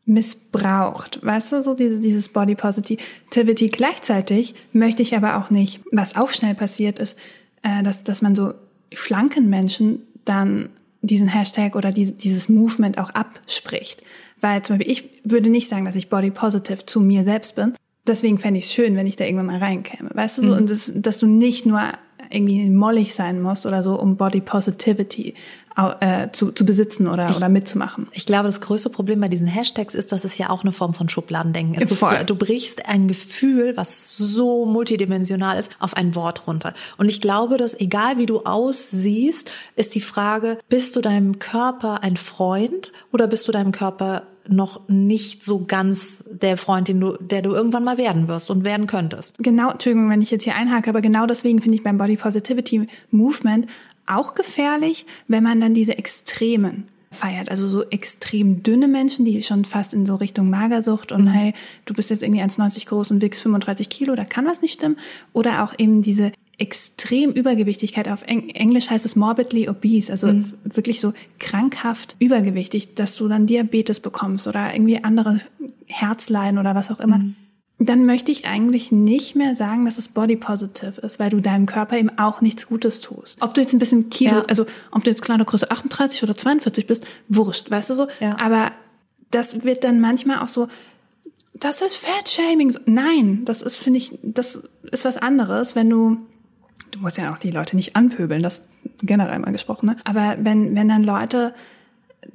missbraucht. Weißt du, so diese, dieses Body Positivity. Gleichzeitig möchte ich aber auch nicht, was auch schnell passiert ist, äh, dass, dass man so schlanken Menschen dann diesen Hashtag oder die, dieses Movement auch abspricht. Weil zum Beispiel ich würde nicht sagen, dass ich body positive zu mir selbst bin, deswegen fände ich es schön, wenn ich da irgendwann mal reinkäme. Weißt du so? Mhm. Und das, dass du nicht nur irgendwie mollig sein musst oder so, um Body Positivity äh, zu, zu besitzen oder, ich, oder mitzumachen. Ich glaube, das größte Problem bei diesen Hashtags ist, dass es ja auch eine Form von Schubladendenken ist. Du, du brichst ein Gefühl, was so multidimensional ist, auf ein Wort runter. Und ich glaube, dass egal wie du aussiehst, ist die Frage, bist du deinem Körper ein Freund oder bist du deinem Körper noch nicht so ganz der Freund, den du, der du irgendwann mal werden wirst und werden könntest. Genau, Entschuldigung, wenn ich jetzt hier einhake, aber genau deswegen finde ich beim Body Positivity Movement auch gefährlich, wenn man dann diese Extremen feiert. Also so extrem dünne Menschen, die schon fast in so Richtung Magersucht und mhm. hey, du bist jetzt irgendwie 1,90 groß und wiegst 35 Kilo, da kann was nicht stimmen. Oder auch eben diese extrem Übergewichtigkeit. Auf Englisch heißt es morbidly obese, also mhm. wirklich so krankhaft übergewichtig, dass du dann Diabetes bekommst oder irgendwie andere Herzleiden oder was auch immer. Mhm. Dann möchte ich eigentlich nicht mehr sagen, dass es body positive ist, weil du deinem Körper eben auch nichts Gutes tust. Ob du jetzt ein bisschen Kilo, ja. also ob du jetzt kleine Größe 38 oder 42 bist, wurscht, weißt du so. Ja. Aber das wird dann manchmal auch so, das ist Fat-Shaming. Nein, das ist, finde ich, das ist was anderes, wenn du du musst ja auch die Leute nicht anpöbeln, das generell mal gesprochen, ne? Aber wenn, wenn dann Leute,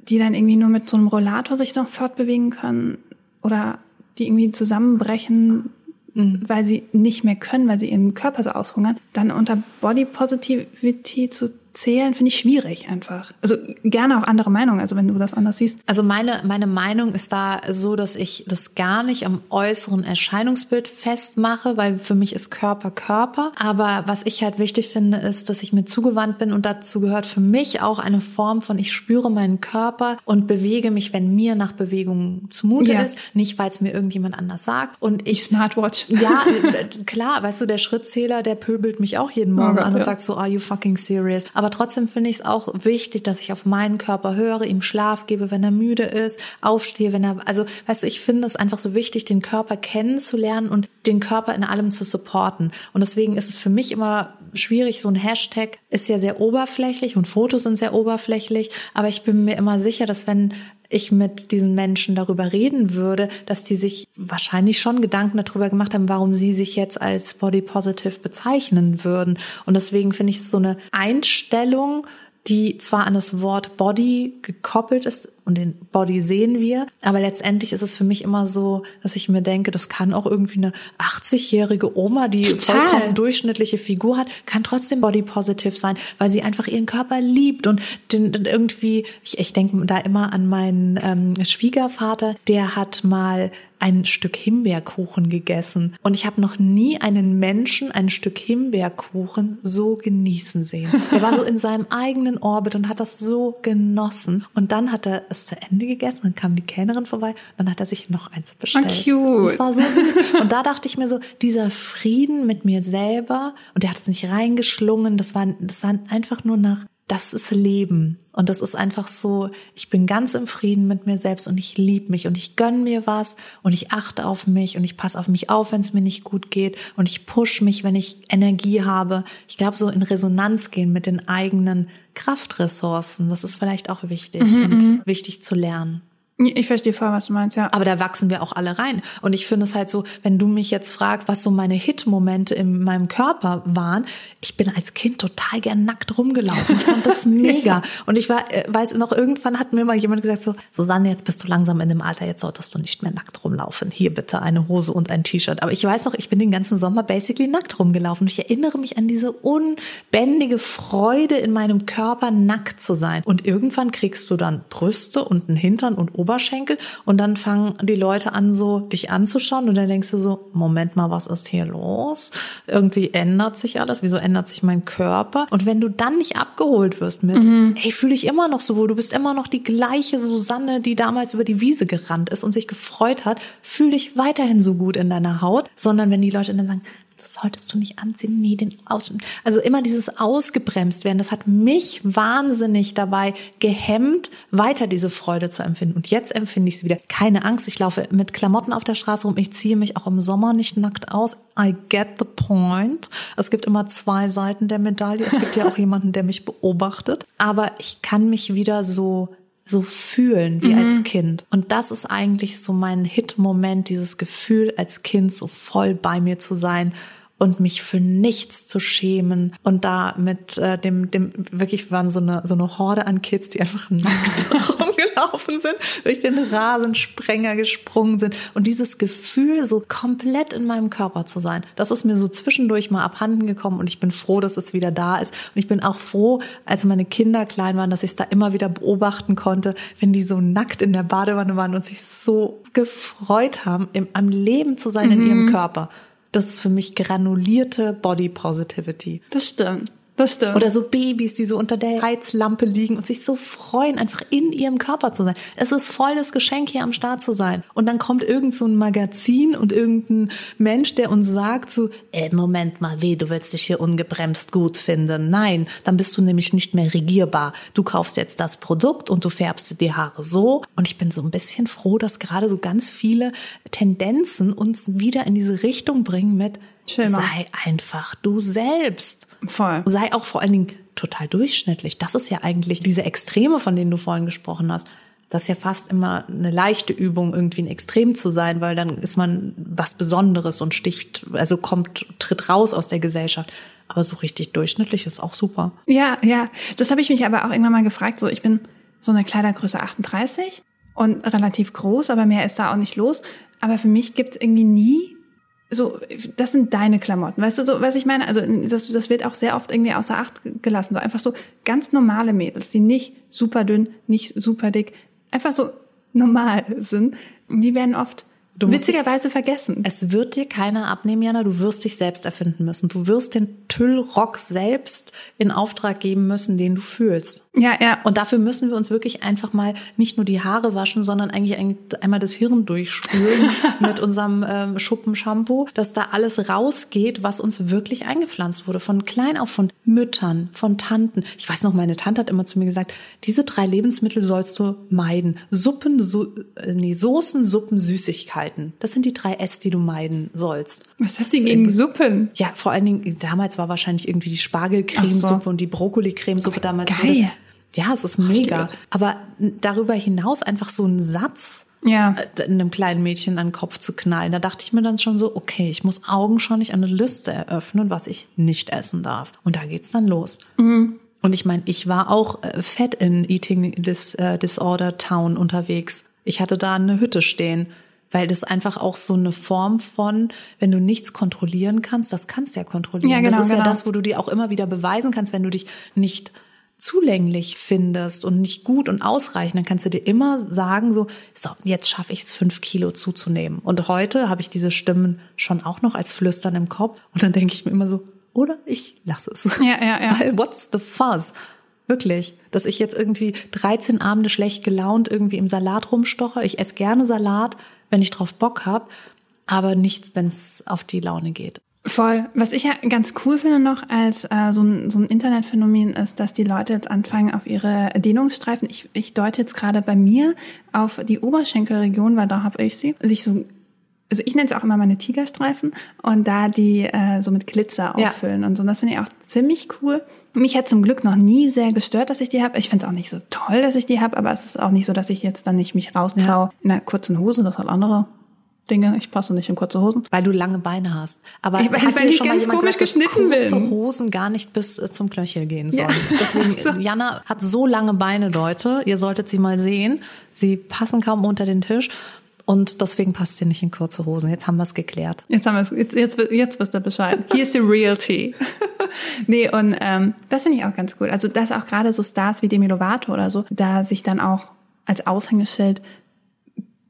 die dann irgendwie nur mit so einem Rollator sich noch fortbewegen können oder die irgendwie zusammenbrechen, mhm. weil sie nicht mehr können, weil sie ihren Körper so aushungern, dann unter Body Positivity zu zählen, finde ich schwierig einfach. Also gerne auch andere Meinungen, also wenn du das anders siehst. Also meine, meine Meinung ist da so, dass ich das gar nicht am äußeren Erscheinungsbild festmache, weil für mich ist Körper Körper. Aber was ich halt wichtig finde, ist, dass ich mir zugewandt bin und dazu gehört für mich auch eine Form von, ich spüre meinen Körper und bewege mich, wenn mir nach Bewegung zumute ja. ist, nicht weil es mir irgendjemand anders sagt. Und ich Smartwatch. Ja, klar, weißt du, der Schrittzähler, der pöbelt mich auch jeden Morgen oh Gott, an und ja. sagt so, are you fucking serious? Aber aber trotzdem finde ich es auch wichtig, dass ich auf meinen Körper höre, ihm Schlaf gebe, wenn er müde ist, aufstehe, wenn er, also, weißt du, ich finde es einfach so wichtig, den Körper kennenzulernen und den Körper in allem zu supporten. Und deswegen ist es für mich immer schwierig. So ein Hashtag ist ja sehr oberflächlich und Fotos sind sehr oberflächlich. Aber ich bin mir immer sicher, dass wenn ich mit diesen Menschen darüber reden würde, dass die sich wahrscheinlich schon Gedanken darüber gemacht haben, warum sie sich jetzt als Body Positive bezeichnen würden. Und deswegen finde ich so eine Einstellung, die zwar an das Wort Body gekoppelt ist, und den Body sehen wir. Aber letztendlich ist es für mich immer so, dass ich mir denke, das kann auch irgendwie eine 80-jährige Oma, die Total. vollkommen durchschnittliche Figur hat, kann trotzdem body positive sein, weil sie einfach ihren Körper liebt und den, den irgendwie, ich, ich denke da immer an meinen ähm, Schwiegervater, der hat mal ein Stück Himbeerkuchen gegessen. Und ich habe noch nie einen Menschen ein Stück Himbeerkuchen so genießen sehen. Er war so in seinem eigenen Orbit und hat das so genossen. Und dann hat er es zu Ende gegessen, dann kam die Kellnerin vorbei, dann hat er sich noch eins bestellt. Oh, cute. Das war so süß. Und da dachte ich mir so, dieser Frieden mit mir selber, und der hat es nicht reingeschlungen, das war, das war einfach nur nach das ist Leben. Und das ist einfach so, ich bin ganz im Frieden mit mir selbst und ich liebe mich und ich gönn mir was und ich achte auf mich und ich passe auf mich auf, wenn es mir nicht gut geht und ich push mich, wenn ich Energie habe. Ich glaube, so in Resonanz gehen mit den eigenen Kraftressourcen, das ist vielleicht auch wichtig und wichtig zu lernen. Ich verstehe voll, was du meinst, ja. Aber da wachsen wir auch alle rein. Und ich finde es halt so, wenn du mich jetzt fragst, was so meine Hit-Momente in meinem Körper waren, ich bin als Kind total gern nackt rumgelaufen. Ich fand das mega. Und ich war, äh, weiß noch, irgendwann hat mir mal jemand gesagt so, Susanne, jetzt bist du langsam in dem Alter, jetzt solltest du nicht mehr nackt rumlaufen. Hier bitte eine Hose und ein T-Shirt. Aber ich weiß noch, ich bin den ganzen Sommer basically nackt rumgelaufen. Ich erinnere mich an diese unbändige Freude in meinem Körper, nackt zu sein. Und irgendwann kriegst du dann Brüste und einen Hintern und Oberschenkel und dann fangen die Leute an, so dich anzuschauen und dann denkst du so, Moment mal, was ist hier los? Irgendwie ändert sich alles, wieso ändert sich mein Körper? Und wenn du dann nicht abgeholt wirst mit, ey, fühle ich immer noch so wohl, du bist immer noch die gleiche Susanne, die damals über die Wiese gerannt ist und sich gefreut hat, fühle dich weiterhin so gut in deiner Haut, sondern wenn die Leute dann sagen, das solltest du nicht anziehen, nee, den aus. Also immer dieses ausgebremst werden, das hat mich wahnsinnig dabei gehemmt, weiter diese Freude zu empfinden. Und jetzt empfinde ich sie wieder. Keine Angst, ich laufe mit Klamotten auf der Straße rum, ich ziehe mich auch im Sommer nicht nackt aus. I get the point. Es gibt immer zwei Seiten der Medaille. Es gibt ja auch jemanden, der mich beobachtet. Aber ich kann mich wieder so so fühlen wie als Kind. Und das ist eigentlich so mein Hit-Moment, dieses Gefühl als Kind so voll bei mir zu sein und mich für nichts zu schämen. Und da mit äh, dem dem wirklich waren so eine so eine Horde an Kids, die einfach nackt rumgelaufen sind, durch den Rasensprenger gesprungen sind. Und dieses Gefühl so komplett in meinem Körper zu sein, das ist mir so zwischendurch mal abhanden gekommen. Und ich bin froh, dass es wieder da ist. Und ich bin auch froh, als meine Kinder klein waren, dass ich es da immer wieder beobachten konnte, wenn die so nackt in der Badewanne waren und sich so gefreut haben, im, am Leben zu sein in ihrem Körper. Das ist für mich granulierte Body Positivity. Das stimmt. Das stimmt. Oder so Babys, die so unter der Heizlampe liegen und sich so freuen, einfach in ihrem Körper zu sein. Es ist voll das Geschenk, hier am Start zu sein. Und dann kommt irgend so ein Magazin und irgendein Mensch, der uns sagt so, äh, Moment mal, weh, du willst dich hier ungebremst gut finden. Nein, dann bist du nämlich nicht mehr regierbar. Du kaufst jetzt das Produkt und du färbst die Haare so. Und ich bin so ein bisschen froh, dass gerade so ganz viele Tendenzen uns wieder in diese Richtung bringen mit, Chill mal. sei einfach du selbst. Voll. Sei auch vor allen Dingen total durchschnittlich. Das ist ja eigentlich diese Extreme, von denen du vorhin gesprochen hast. Das ist ja fast immer eine leichte Übung, irgendwie ein Extrem zu sein, weil dann ist man was Besonderes und sticht, also kommt, tritt raus aus der Gesellschaft. Aber so richtig durchschnittlich ist auch super. Ja, ja. Das habe ich mich aber auch irgendwann mal gefragt. So, ich bin so eine Kleidergröße 38 und relativ groß, aber mehr ist da auch nicht los. Aber für mich gibt es irgendwie nie so, das sind deine Klamotten. Weißt du, so, was ich meine? Also, das, das wird auch sehr oft irgendwie außer Acht gelassen. So einfach so ganz normale Mädels, die nicht super dünn, nicht super dick, einfach so normal sind. Die werden oft witzigerweise vergessen. Es wird dir keiner abnehmen, Jana. Du wirst dich selbst erfinden müssen. Du wirst den Tüllrock selbst in Auftrag geben müssen, den du fühlst. Ja, ja. Und dafür müssen wir uns wirklich einfach mal nicht nur die Haare waschen, sondern eigentlich ein- einmal das Hirn durchspülen mit unserem ähm, Schuppenshampoo, dass da alles rausgeht, was uns wirklich eingepflanzt wurde. Von klein auf, von Müttern, von Tanten. Ich weiß noch, meine Tante hat immer zu mir gesagt, diese drei Lebensmittel sollst du meiden. Suppen, so, äh, nee, Soßen, Suppen, Süßigkeiten. Das sind die drei S, die du meiden sollst. Was hast du gegen Suppen? Ja, vor allen Dingen, damals war wahrscheinlich irgendwie die Spargelcremesuppe so. und die Brokkoli-Cremesuppe damals. geil. wurde- Ja, es ist mega. Aber darüber hinaus einfach so ein Satz Ja. äh, einem kleinen Mädchen an den Kopf zu knallen. Da dachte ich mir dann schon so, okay, ich muss augenscheinlich eine Liste eröffnen, was ich nicht essen darf. Und da geht's dann los. Und Und ich meine, ich war auch äh, fett in Eating Dis, äh, Disorder Town unterwegs. Ich hatte da eine Hütte stehen, weil das einfach auch so eine Form von, wenn du nichts kontrollieren kannst, das kannst du ja kontrollieren. Ja, genau, das ist genau. ja das, wo du dir auch immer wieder beweisen kannst, wenn du dich nicht zulänglich findest und nicht gut und ausreichend, dann kannst du dir immer sagen, so, so jetzt schaffe ich es, fünf Kilo zuzunehmen. Und heute habe ich diese Stimmen schon auch noch als Flüstern im Kopf. Und dann denke ich mir immer so, oder ich lasse es. Ja, ja, ja. Weil what's the fuzz? Wirklich, dass ich jetzt irgendwie 13 Abende schlecht gelaunt irgendwie im Salat rumstoche. Ich esse gerne Salat, wenn ich drauf Bock habe, aber nichts, wenn es auf die Laune geht. Voll. Was ich ja ganz cool finde noch als äh, so, ein, so ein Internetphänomen ist, dass die Leute jetzt anfangen auf ihre Dehnungsstreifen. Ich, ich deute jetzt gerade bei mir auf die Oberschenkelregion, weil da habe ich sie, sich so also ich nenne es auch immer meine Tigerstreifen und da die äh, so mit Glitzer Ja. auffüllen und so. Und das finde ich auch ziemlich cool. Mich hat zum Glück noch nie sehr gestört, dass ich die habe. Ich finde es auch nicht so toll, dass ich die habe, aber es ist auch nicht so, dass ich jetzt dann nicht mich raustraue in einer kurzen Hose. Das hat andere Dinge. Ich passe nicht in kurze Hosen. Weil du lange Beine hast. Aber Ja, weil- hat weil die schon mal ganz jemand komisch gesagt, dass geschnitten kurze bin. Hosen gar nicht bis äh, zum Knöchel gehen sollen. Ja. Deswegen, Jana hat so lange Beine, Leute. Ihr solltet sie mal sehen. Sie passen kaum unter den Tisch. Und deswegen passt sie nicht in kurze Hosen. Jetzt haben wir es geklärt. Jetzt haben wir es, jetzt, jetzt, jetzt wisst ihr Bescheid. Hier ist die Realty. nee, und ähm, das finde ich auch ganz cool. Also, dass auch gerade so Stars wie Demi Lovato oder so, da sich dann auch als Aushängeschild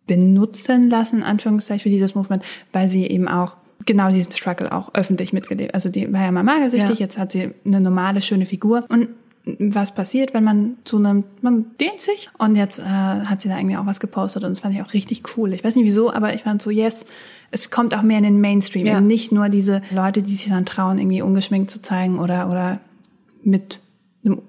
benutzen lassen, in Anführungszeichen, für dieses Movement, weil sie eben auch genau diesen Struggle auch öffentlich mitgelebt. Also die war ja mal magersüchtig, Ja. jetzt hat sie eine normale, schöne Figur. Und was passiert, wenn man zunimmt? Man dehnt sich. Und jetzt äh, hat sie da irgendwie auch was gepostet und das fand ich auch richtig cool. Ich weiß nicht wieso, aber ich fand so, yes, es kommt auch mehr in den Mainstream. Ja. Eben nicht nur diese Leute, die sich dann trauen, irgendwie ungeschminkt zu zeigen oder, oder mit einem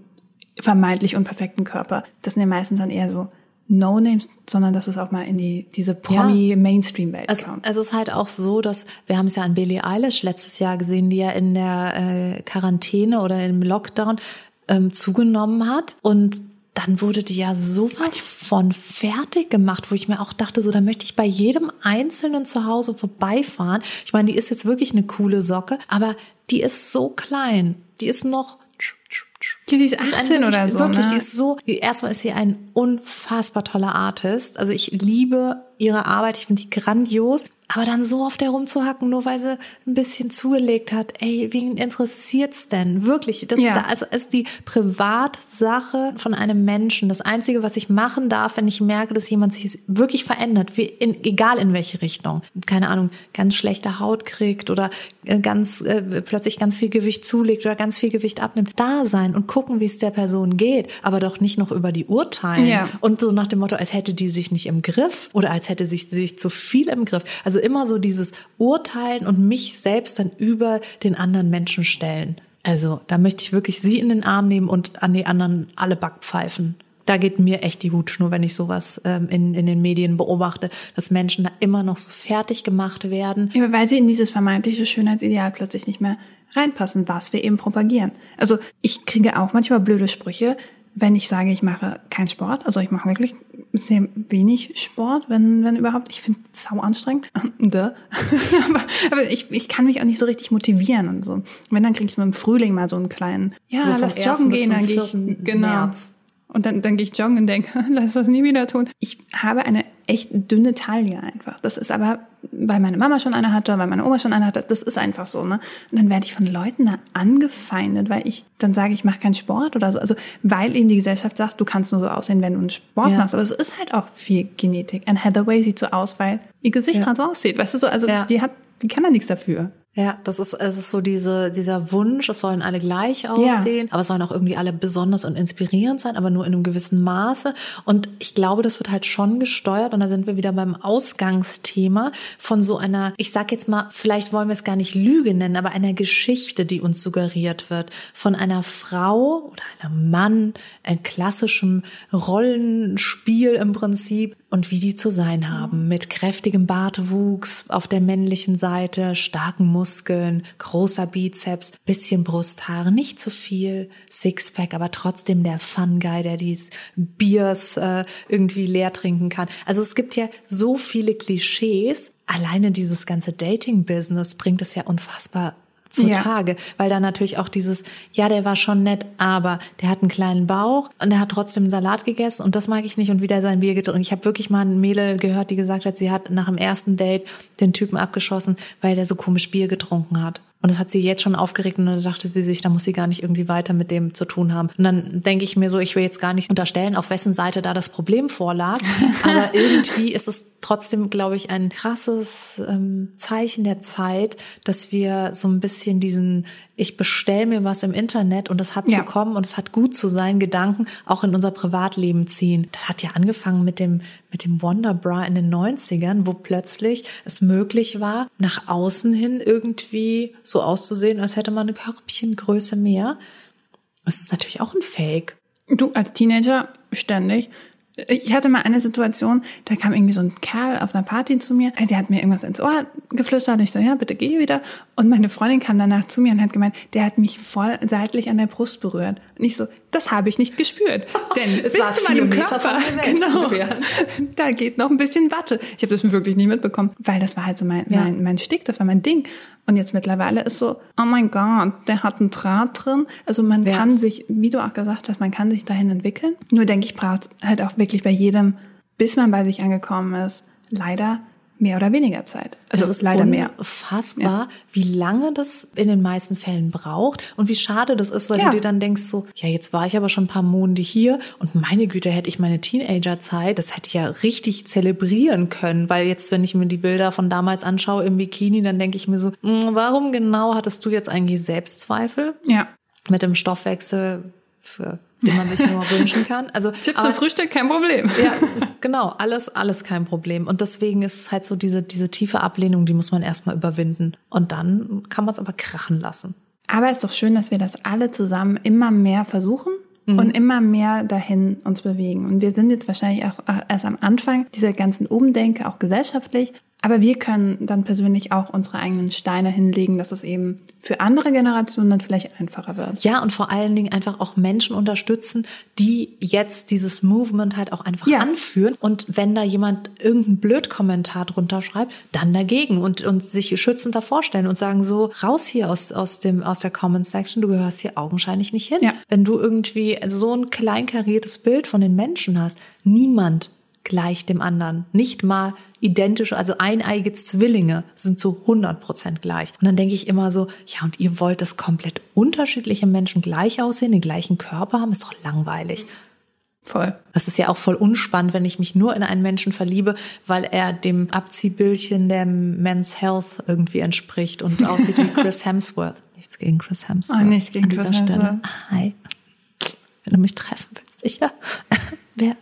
vermeintlich unperfekten Körper. Das sind ja meistens dann eher so No-Names, sondern dass es auch mal in die, diese Promi-Mainstream-Welt Es, kommt. es ist halt auch so, dass wir haben es ja an Billie Eilish letztes Jahr gesehen, die ja in der äh, Quarantäne oder im Lockdown ähm, zugenommen hat und dann wurde die ja sowas von fertig gemacht, wo ich mir auch dachte, so da möchte ich bei jedem Einzelnen zu Hause vorbeifahren. Ich meine, die ist jetzt wirklich eine coole Socke, aber die ist so klein, die ist noch Die ist die ist 18 ein, oder wirklich, so. Wirklich, ne? die ist so. Erstmal ist sie ein unfassbar toller Artist. Also ich liebe ihre Arbeit, ich finde die grandios. Aber dann so auf der rumzuhacken, nur weil sie ein bisschen zugelegt hat, ey, wen interessiert's denn? Wirklich, das Ja. da, also ist die Privatsache von einem Menschen. Das Einzige, was ich machen darf, wenn ich merke, dass jemand sich wirklich verändert, wie in, egal in welche Richtung, keine Ahnung, ganz schlechte Haut kriegt oder äh, ganz äh, plötzlich ganz viel Gewicht zulegt oder ganz viel Gewicht abnimmt, da sein und gucken, wie es der Person geht, aber doch nicht noch über die urteilen Ja. und so nach dem Motto, als hätte die sich nicht im Griff oder als hätte sich sich zu viel im Griff. Also immer so dieses Urteilen und mich selbst dann über den anderen Menschen stellen. Also da möchte ich wirklich sie in den Arm nehmen und an die anderen alle Backpfeifen. Da geht mir echt die Hutschnur, wenn ich sowas ähm, in, in den Medien beobachte, dass Menschen da immer noch so fertig gemacht werden. Ja, weil sie in dieses vermeintliche Schönheitsideal plötzlich nicht mehr reinpassen, was wir eben propagieren. Also ich kriege auch manchmal blöde Sprüche, wenn ich sage, ich mache keinen Sport. Also ich mache wirklich sehr wenig Sport, wenn, wenn überhaupt. Ich finde es sau anstrengend. Aber aber ich, ich kann mich auch nicht so richtig motivieren und so. Wenn, dann kriege ich mal im Frühling mal so einen kleinen, ja, So lass 1. joggen gehen, dann gehe ich, 4. genau. März. Und dann, dann gehe ich joggen und denke, lass das nie wieder tun. Ich habe eine echt dünne Taille einfach. Das ist aber, weil meine Mama schon eine hatte, weil meine Oma schon eine hatte, das ist einfach so. Ne? Und dann werde ich von Leuten da angefeindet, weil ich dann sage, ich mache keinen Sport oder so. Also weil eben die Gesellschaft sagt, du kannst nur so aussehen, wenn du einen Sport Ja. machst. Aber es ist halt auch viel Genetik. Anne Hathaway sieht so aus, weil ihr Gesicht Ja. halt so aussieht. Weißt du so, also Ja. die hat, die kann da nichts dafür. Ja, das ist, es ist so diese, dieser Wunsch, es sollen alle gleich aussehen, aber es sollen auch irgendwie alle besonders und inspirierend sein, aber nur in einem gewissen Maße. Und ich glaube, das wird halt schon gesteuert, und da sind wir wieder beim Ausgangsthema von so einer, ich sag jetzt mal, vielleicht wollen wir es gar nicht Lüge nennen, aber einer Geschichte, die uns suggeriert wird, von einer Frau oder einem Mann, ein klassischem Rollenspiel im Prinzip. Und wie die zu sein haben, mit kräftigem Bartwuchs auf der männlichen Seite, starken Muskeln, großer Bizeps, bisschen Brusthaare, nicht zu viel, Sixpack, aber trotzdem der Fun Guy, der die Biers äh, irgendwie leer trinken kann. Also es gibt ja so viele Klischees. Alleine dieses ganze Dating-Business bringt es ja unfassbar zutage, ja. weil da natürlich auch dieses, ja, der war schon nett, aber der hat einen kleinen Bauch und der hat trotzdem einen Salat gegessen und das mag ich nicht und wieder sein Bier getrunken. Ich habe wirklich mal ein Mädel gehört, die gesagt hat, sie hat nach dem ersten Date den Typen abgeschossen, weil der so komisch Bier getrunken hat. Und das hat sie jetzt schon aufgeregt und dann dachte sie sich, da muss sie gar nicht irgendwie weiter mit dem zu tun haben. Und dann denke ich mir so, ich will jetzt gar nicht unterstellen, auf wessen Seite da das Problem vorlag. Aber irgendwie ist es trotzdem, glaube ich, ein krasses ähm, Zeichen der Zeit, dass wir so ein bisschen diesen ich bestell mir was im Internet und es hat ja. zu kommen und es hat gut zu sein, Gedanken auch in unser Privatleben ziehen. Das hat ja angefangen mit dem, mit dem Wonderbra in den 90ern, wo plötzlich es möglich war, nach außen hin irgendwie so auszusehen, als hätte man eine Körbchengröße mehr. Das ist natürlich auch ein Fake. Du als Teenager ständig ich hatte mal eine Situation, da kam irgendwie so ein Kerl auf einer Party zu mir, der hat mir irgendwas ins Ohr geflüstert und ich so, ja, bitte geh wieder. Und meine Freundin kam danach zu mir und hat gemeint, der hat mich voll seitlich an der Brust berührt. Und ich so, das habe ich nicht gespürt. Denn es bis zu meinem Körper, genau, da geht noch ein bisschen Watte. Ich habe das wirklich nie mitbekommen, weil das war halt so mein, ja. mein, mein Stick, das war mein Ding. Und jetzt mittlerweile ist so, oh mein Gott, der hat einen Draht drin. Also man ja. kann sich, wie du auch gesagt hast, man kann sich dahin entwickeln. Nur denke ich, braucht halt auch wirklich bei jedem, bis man bei sich angekommen ist, leider mehr oder weniger Zeit. Also es ist leider mehr. Fassbar, ja. wie lange das in den meisten Fällen braucht und wie schade das ist, weil ja. du dir dann denkst so, ja, jetzt war ich aber schon ein paar Monate hier und meine Güte, hätte ich meine Teenagerzeit, das hätte ich ja richtig zelebrieren können, weil jetzt, wenn ich mir die Bilder von damals anschaue im Bikini, dann denke ich mir so, hm, warum genau hattest du jetzt eigentlich Selbstzweifel? Ja. Mit dem Stoffwechsel für den man sich nur wünschen kann. Also Chips und Frühstück kein Problem. Ja, genau, alles alles kein Problem und deswegen ist es halt so diese diese tiefe Ablehnung, die muss man erstmal überwinden und dann kann man es aber krachen lassen. Aber es ist doch schön, dass wir das alle zusammen immer mehr versuchen mhm. und immer mehr dahin uns bewegen. Und wir sind jetzt wahrscheinlich auch erst am Anfang dieser ganzen Umdenke, auch gesellschaftlich. Aber wir können dann persönlich auch unsere eigenen Steine hinlegen, dass es eben für andere Generationen dann vielleicht einfacher wird. Ja, und vor allen Dingen einfach auch Menschen unterstützen, die jetzt dieses Movement halt auch einfach ja. anführen. Und wenn da jemand irgendeinen Blödkommentar drunter schreibt, dann dagegen und, und sich schützend davor stellen und sagen so, raus hier aus, aus dem, aus der Comment Section, du gehörst hier augenscheinlich nicht hin. Ja. Wenn du irgendwie so ein kleinkariertes Bild von den Menschen hast, niemand gleich dem anderen. Nicht mal identisch, also eineige Zwillinge sind zu 100 Prozent gleich. Und dann denke ich immer so, ja, und ihr wollt, dass komplett unterschiedliche Menschen gleich aussehen, den gleichen Körper haben, ist doch langweilig. Voll. Das ist ja auch voll unspannend, wenn ich mich nur in einen Menschen verliebe, weil er dem Abziehbildchen der Men's Health irgendwie entspricht und aussieht wie Chris Hemsworth. Nichts gegen Chris Hemsworth. Oh, nichts gegen An dieser Chris Stelle. Hi. Wenn du mich treffen willst, sicher. Wer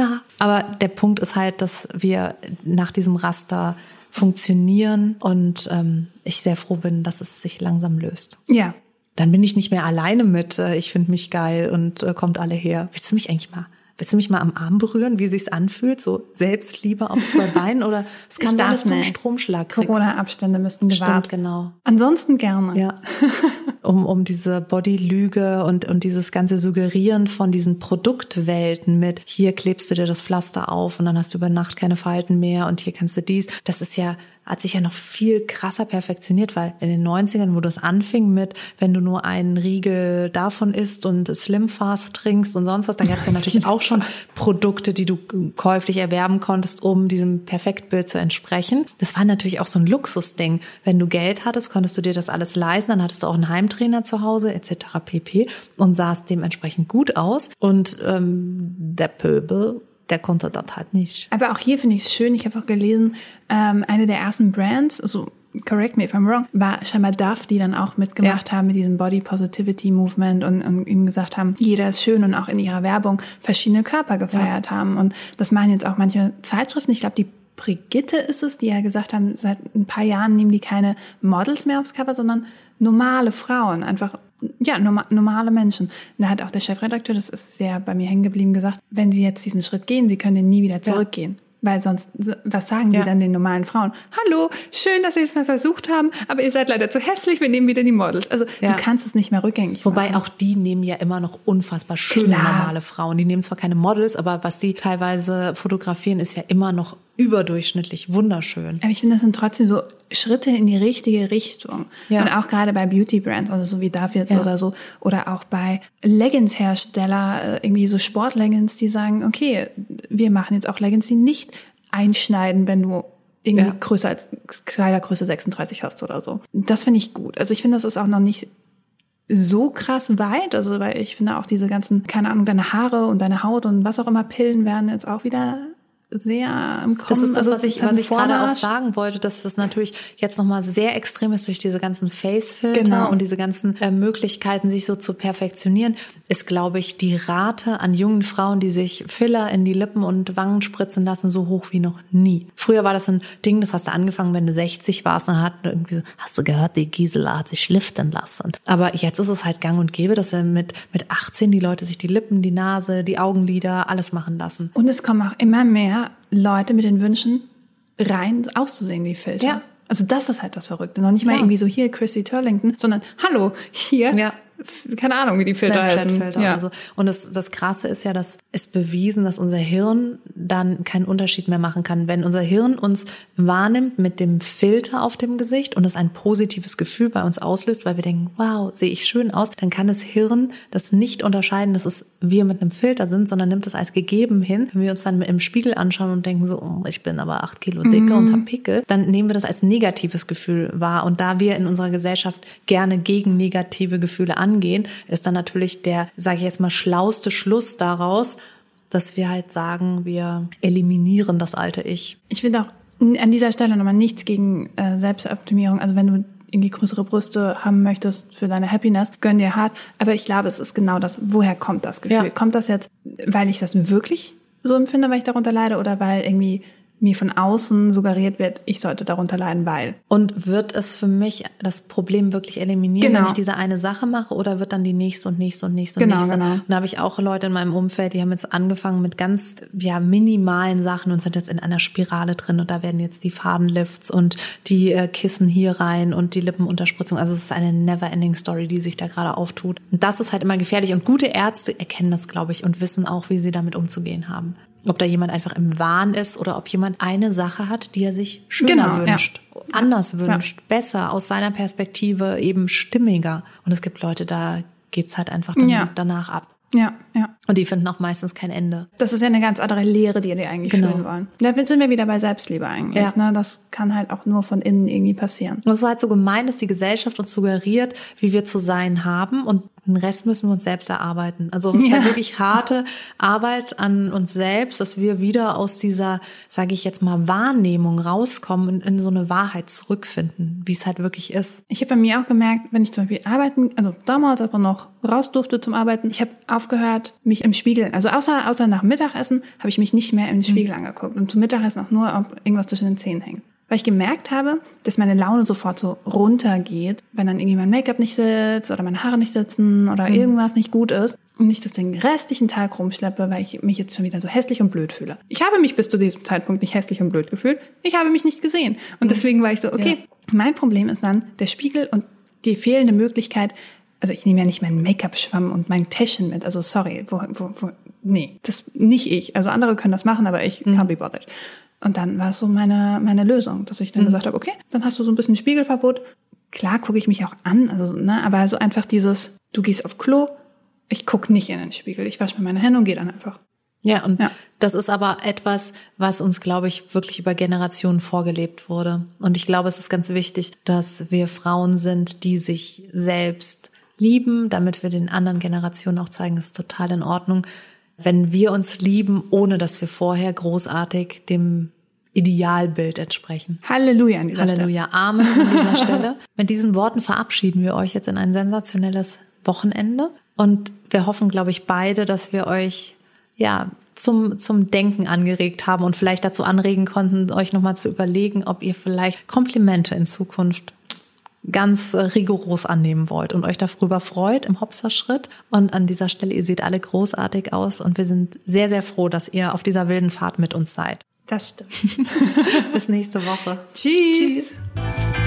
da. Aber der Punkt ist halt, dass wir nach diesem Raster funktionieren und ähm, ich sehr froh bin, dass es sich langsam löst. Ja. Dann bin ich nicht mehr alleine mit, äh, ich finde mich geil und äh, kommt alle her. Willst du mich eigentlich mal Willst du mich mal am Arm berühren, wie sich's anfühlt? So Selbstliebe auf zwei Beinen oder es kann sein, dass du einen Stromschlag kriegst. Corona-Abstände müssten gewahrt. Stimmt, genau. Ansonsten gerne. Ja. um, um diese Bodylüge und, und dieses ganze Suggerieren von diesen Produktwelten mit, hier klebst du dir das Pflaster auf und dann hast du über Nacht keine Falten mehr und hier kannst du dies. Das ist ja hat sich ja noch viel krasser perfektioniert, weil in den 90ern, wo das anfing mit, wenn du nur einen Riegel davon isst und Slim Fast trinkst und sonst was, dann gab es ja natürlich auch schon Produkte, die du käuflich erwerben konntest, um diesem Perfektbild zu entsprechen. Das war natürlich auch so ein Luxusding. Wenn du Geld hattest, konntest du dir das alles leisten, dann hattest du auch einen Heimtrainer zu Hause etc. pp. und sahst dementsprechend gut aus. Und ähm, der Pöbel der konnte das halt nicht. Aber auch hier finde ich es schön, ich habe auch gelesen, ähm, eine der ersten Brands, also correct me if I'm wrong, war scheinbar Duff, die dann auch mitgemacht ja. haben mit diesem Body Positivity Movement und, und ihm gesagt haben, jeder ist schön und auch in ihrer Werbung verschiedene Körper gefeiert ja. haben. Und das machen jetzt auch manche Zeitschriften. Ich glaube, die Brigitte ist es, die ja gesagt haben, seit ein paar Jahren nehmen die keine Models mehr aufs Cover, sondern normale Frauen, einfach ja, normale Menschen. Da hat auch der Chefredakteur, das ist sehr bei mir hängen geblieben, gesagt, wenn Sie jetzt diesen Schritt gehen, Sie können den nie wieder zurückgehen. Ja. Weil sonst, was sagen ja. die dann den normalen Frauen? Hallo, schön, dass Sie es mal versucht haben, aber ihr seid leider zu hässlich, wir nehmen wieder die Models. Also ja. du kannst es nicht mehr rückgängig Wobei machen. auch die nehmen ja immer noch unfassbar schöne Klar. normale Frauen. Die nehmen zwar keine Models, aber was die teilweise fotografieren, ist ja immer noch überdurchschnittlich wunderschön. Aber ich finde, das sind trotzdem so Schritte in die richtige Richtung. Ja. Und auch gerade bei Beauty Brands, also so wie Davids Ja. oder so, oder auch bei Leggings-Hersteller, äh, irgendwie so Sportleggings, die sagen, okay, wir machen jetzt auch Leggings, die nicht einschneiden, wenn du irgendwie Ja. größer als Kleidergröße 36 hast oder so. Das finde ich gut. Also ich finde, das ist auch noch nicht so krass weit, also weil ich finde auch diese ganzen, keine Ahnung, deine Haare und deine Haut und was auch immer Pillen werden jetzt auch wieder sehr im Kommen. Das ist das, Also was es ich, was ich gerade auch sagen wollte, dass das natürlich jetzt nochmal sehr extrem ist durch diese ganzen Face-Filter Genau. und diese ganzen äh, Möglichkeiten, sich so zu perfektionieren, ist, glaube ich, die Rate an jungen Frauen, die sich Filler in die Lippen und Wangen spritzen lassen, so hoch wie noch nie. Früher war das ein Ding, das hast du angefangen, wenn du 60 warst, und hat irgendwie so, hast du gehört, die Gisela hat sich liften lassen. Aber jetzt ist es halt gang und gäbe, dass mit, mit 18 die Leute sich die Lippen, die Nase, die Augenlider, alles machen lassen. Und es kommen auch immer mehr Leute mit den Wünschen, rein auszusehen wie Filter. Ja. Also das ist halt das Verrückte. Noch nicht mal Klar. irgendwie so hier Chrissy Turlington, sondern hallo, hier, Ja. Keine Ahnung, wie die Filter heißen. Ja. Also, und das, das Krasse ist ja, dass es bewiesen, dass unser Hirn dann keinen Unterschied mehr machen kann. Wenn unser Hirn uns wahrnimmt mit dem Filter auf dem Gesicht und es ein positives Gefühl bei uns auslöst, weil wir denken, wow, sehe ich schön aus, dann kann das Hirn das nicht unterscheiden, dass es wir mit einem Filter sind, sondern nimmt es als gegeben hin. Wenn wir uns dann im Spiegel anschauen und denken so, oh, ich bin aber acht Kilo dicker und hab Pickel, dann nehmen wir das als negatives Gefühl wahr. Und da wir in unserer Gesellschaft gerne gegen negative Gefühle angehen, ist dann natürlich der, sage ich jetzt mal, schlauste Schluss daraus, dass wir halt sagen, wir eliminieren das alte Ich. Ich finde auch an dieser Stelle nochmal nichts gegen äh, Selbstoptimierung. Also wenn du irgendwie größere Brüste haben möchtest für deine Happiness, gönn dir hart. Aber ich glaube, es ist genau das. Woher kommt das Gefühl? Ja. Kommt das jetzt, weil ich das wirklich so empfinde, weil ich darunter leide oder weil irgendwie mir von außen suggeriert wird, ich sollte darunter leiden, weil. Und wird es für mich das Problem wirklich eliminieren, Genau. wenn ich diese eine Sache mache, oder wird dann die nächste und nächste und nächste und Genau, nächste? genau. Und da habe ich auch Leute in meinem Umfeld, die haben jetzt angefangen mit ganz ja minimalen Sachen und sind jetzt in einer Spirale drin und da werden jetzt die Fadenlifts und die äh, Kissen hier rein und die Lippenunterspritzung. Also es ist eine never-ending Story, die sich da gerade auftut. Und das ist halt immer gefährlich. Und gute Ärzte erkennen das, glaube ich, und wissen auch, wie sie damit umzugehen haben. Ob da jemand einfach im Wahn ist oder ob jemand eine Sache hat, die er sich schöner Genau, ja. wünscht anders wünscht, besser, aus seiner Perspektive eben stimmiger. Und es gibt Leute, da geht's halt einfach Ja. danach ab. Ja, ja. Und die finden auch meistens kein Ende. Das ist ja eine ganz andere Lehre, die die eigentlich Genau. fühlen wollen. Da sind wir wieder bei Selbstliebe eigentlich. Ja. Ne? Das kann halt auch nur von innen irgendwie passieren. Und es ist halt so gemein, dass die Gesellschaft uns suggeriert, wie wir zu sein haben und den Rest müssen wir uns selbst erarbeiten. Also es ist Ja. halt wirklich harte Arbeit an uns selbst, dass wir wieder aus dieser, sage ich jetzt mal, Wahrnehmung rauskommen und in so eine Wahrheit zurückfinden, wie es halt wirklich ist. Ich habe bei mir auch gemerkt, wenn ich zum Beispiel arbeiten, also damals, als man noch raus durfte zum Arbeiten, ich habe aufgehört, mich im Spiegel, also außer, außer nach Mittagessen, habe ich mich nicht mehr im Spiegel angeguckt. Und zum Mittagessen auch nur, ob irgendwas zwischen den Zähnen hängt. Weil ich gemerkt habe, dass meine Laune sofort so runtergeht, wenn dann irgendwie mein Make-up nicht sitzt oder meine Haare nicht sitzen oder irgendwas nicht gut ist. Und ich das den restlichen Tag rumschleppe, weil ich mich jetzt schon wieder so hässlich und blöd fühle. Ich habe mich bis zu diesem Zeitpunkt nicht hässlich und blöd gefühlt. Ich habe mich nicht gesehen. Und deswegen war ich so, okay, mein Problem ist dann der Spiegel und die fehlende Möglichkeit, also ich nehme ja nicht meinen Make-up-Schwamm und mein Täschchen mit. Also sorry, wo, wo, wo, nee, das nicht ich. Also andere können das machen, aber ich can't be bothered. Und dann war es so meine, meine Lösung, dass ich dann gesagt habe, okay, dann hast du so ein bisschen Spiegelverbot. Klar gucke ich mich auch an, also, ne, aber so einfach dieses, du gehst auf Klo, ich guck nicht in den Spiegel, ich wasche mir meine Hände und gehe dann einfach. Ja, und Ja. das ist aber etwas, was uns, glaube ich, wirklich über Generationen vorgelebt wurde. Und ich glaube, es ist ganz wichtig, dass wir Frauen sind, die sich selbst lieben, damit wir den anderen Generationen auch zeigen, es ist total in Ordnung, wenn wir uns lieben, ohne dass wir vorher großartig dem Idealbild entsprechen. Halleluja an dieser Stelle. Halleluja. Amen an dieser Stelle. Mit diesen Worten verabschieden wir euch jetzt in ein sensationelles Wochenende. Und wir hoffen, glaube ich, beide, dass wir euch, ja, zum, zum Denken angeregt haben und vielleicht dazu anregen konnten, euch nochmal zu überlegen, ob ihr vielleicht Komplimente in Zukunft ganz rigoros annehmen wollt und euch darüber freut im Hopserschritt. Und an dieser Stelle, ihr seht alle großartig aus und wir sind sehr, sehr froh, dass ihr auf dieser wilden Fahrt mit uns seid. Das stimmt. Bis nächste Woche. Tschüss. Tschüss.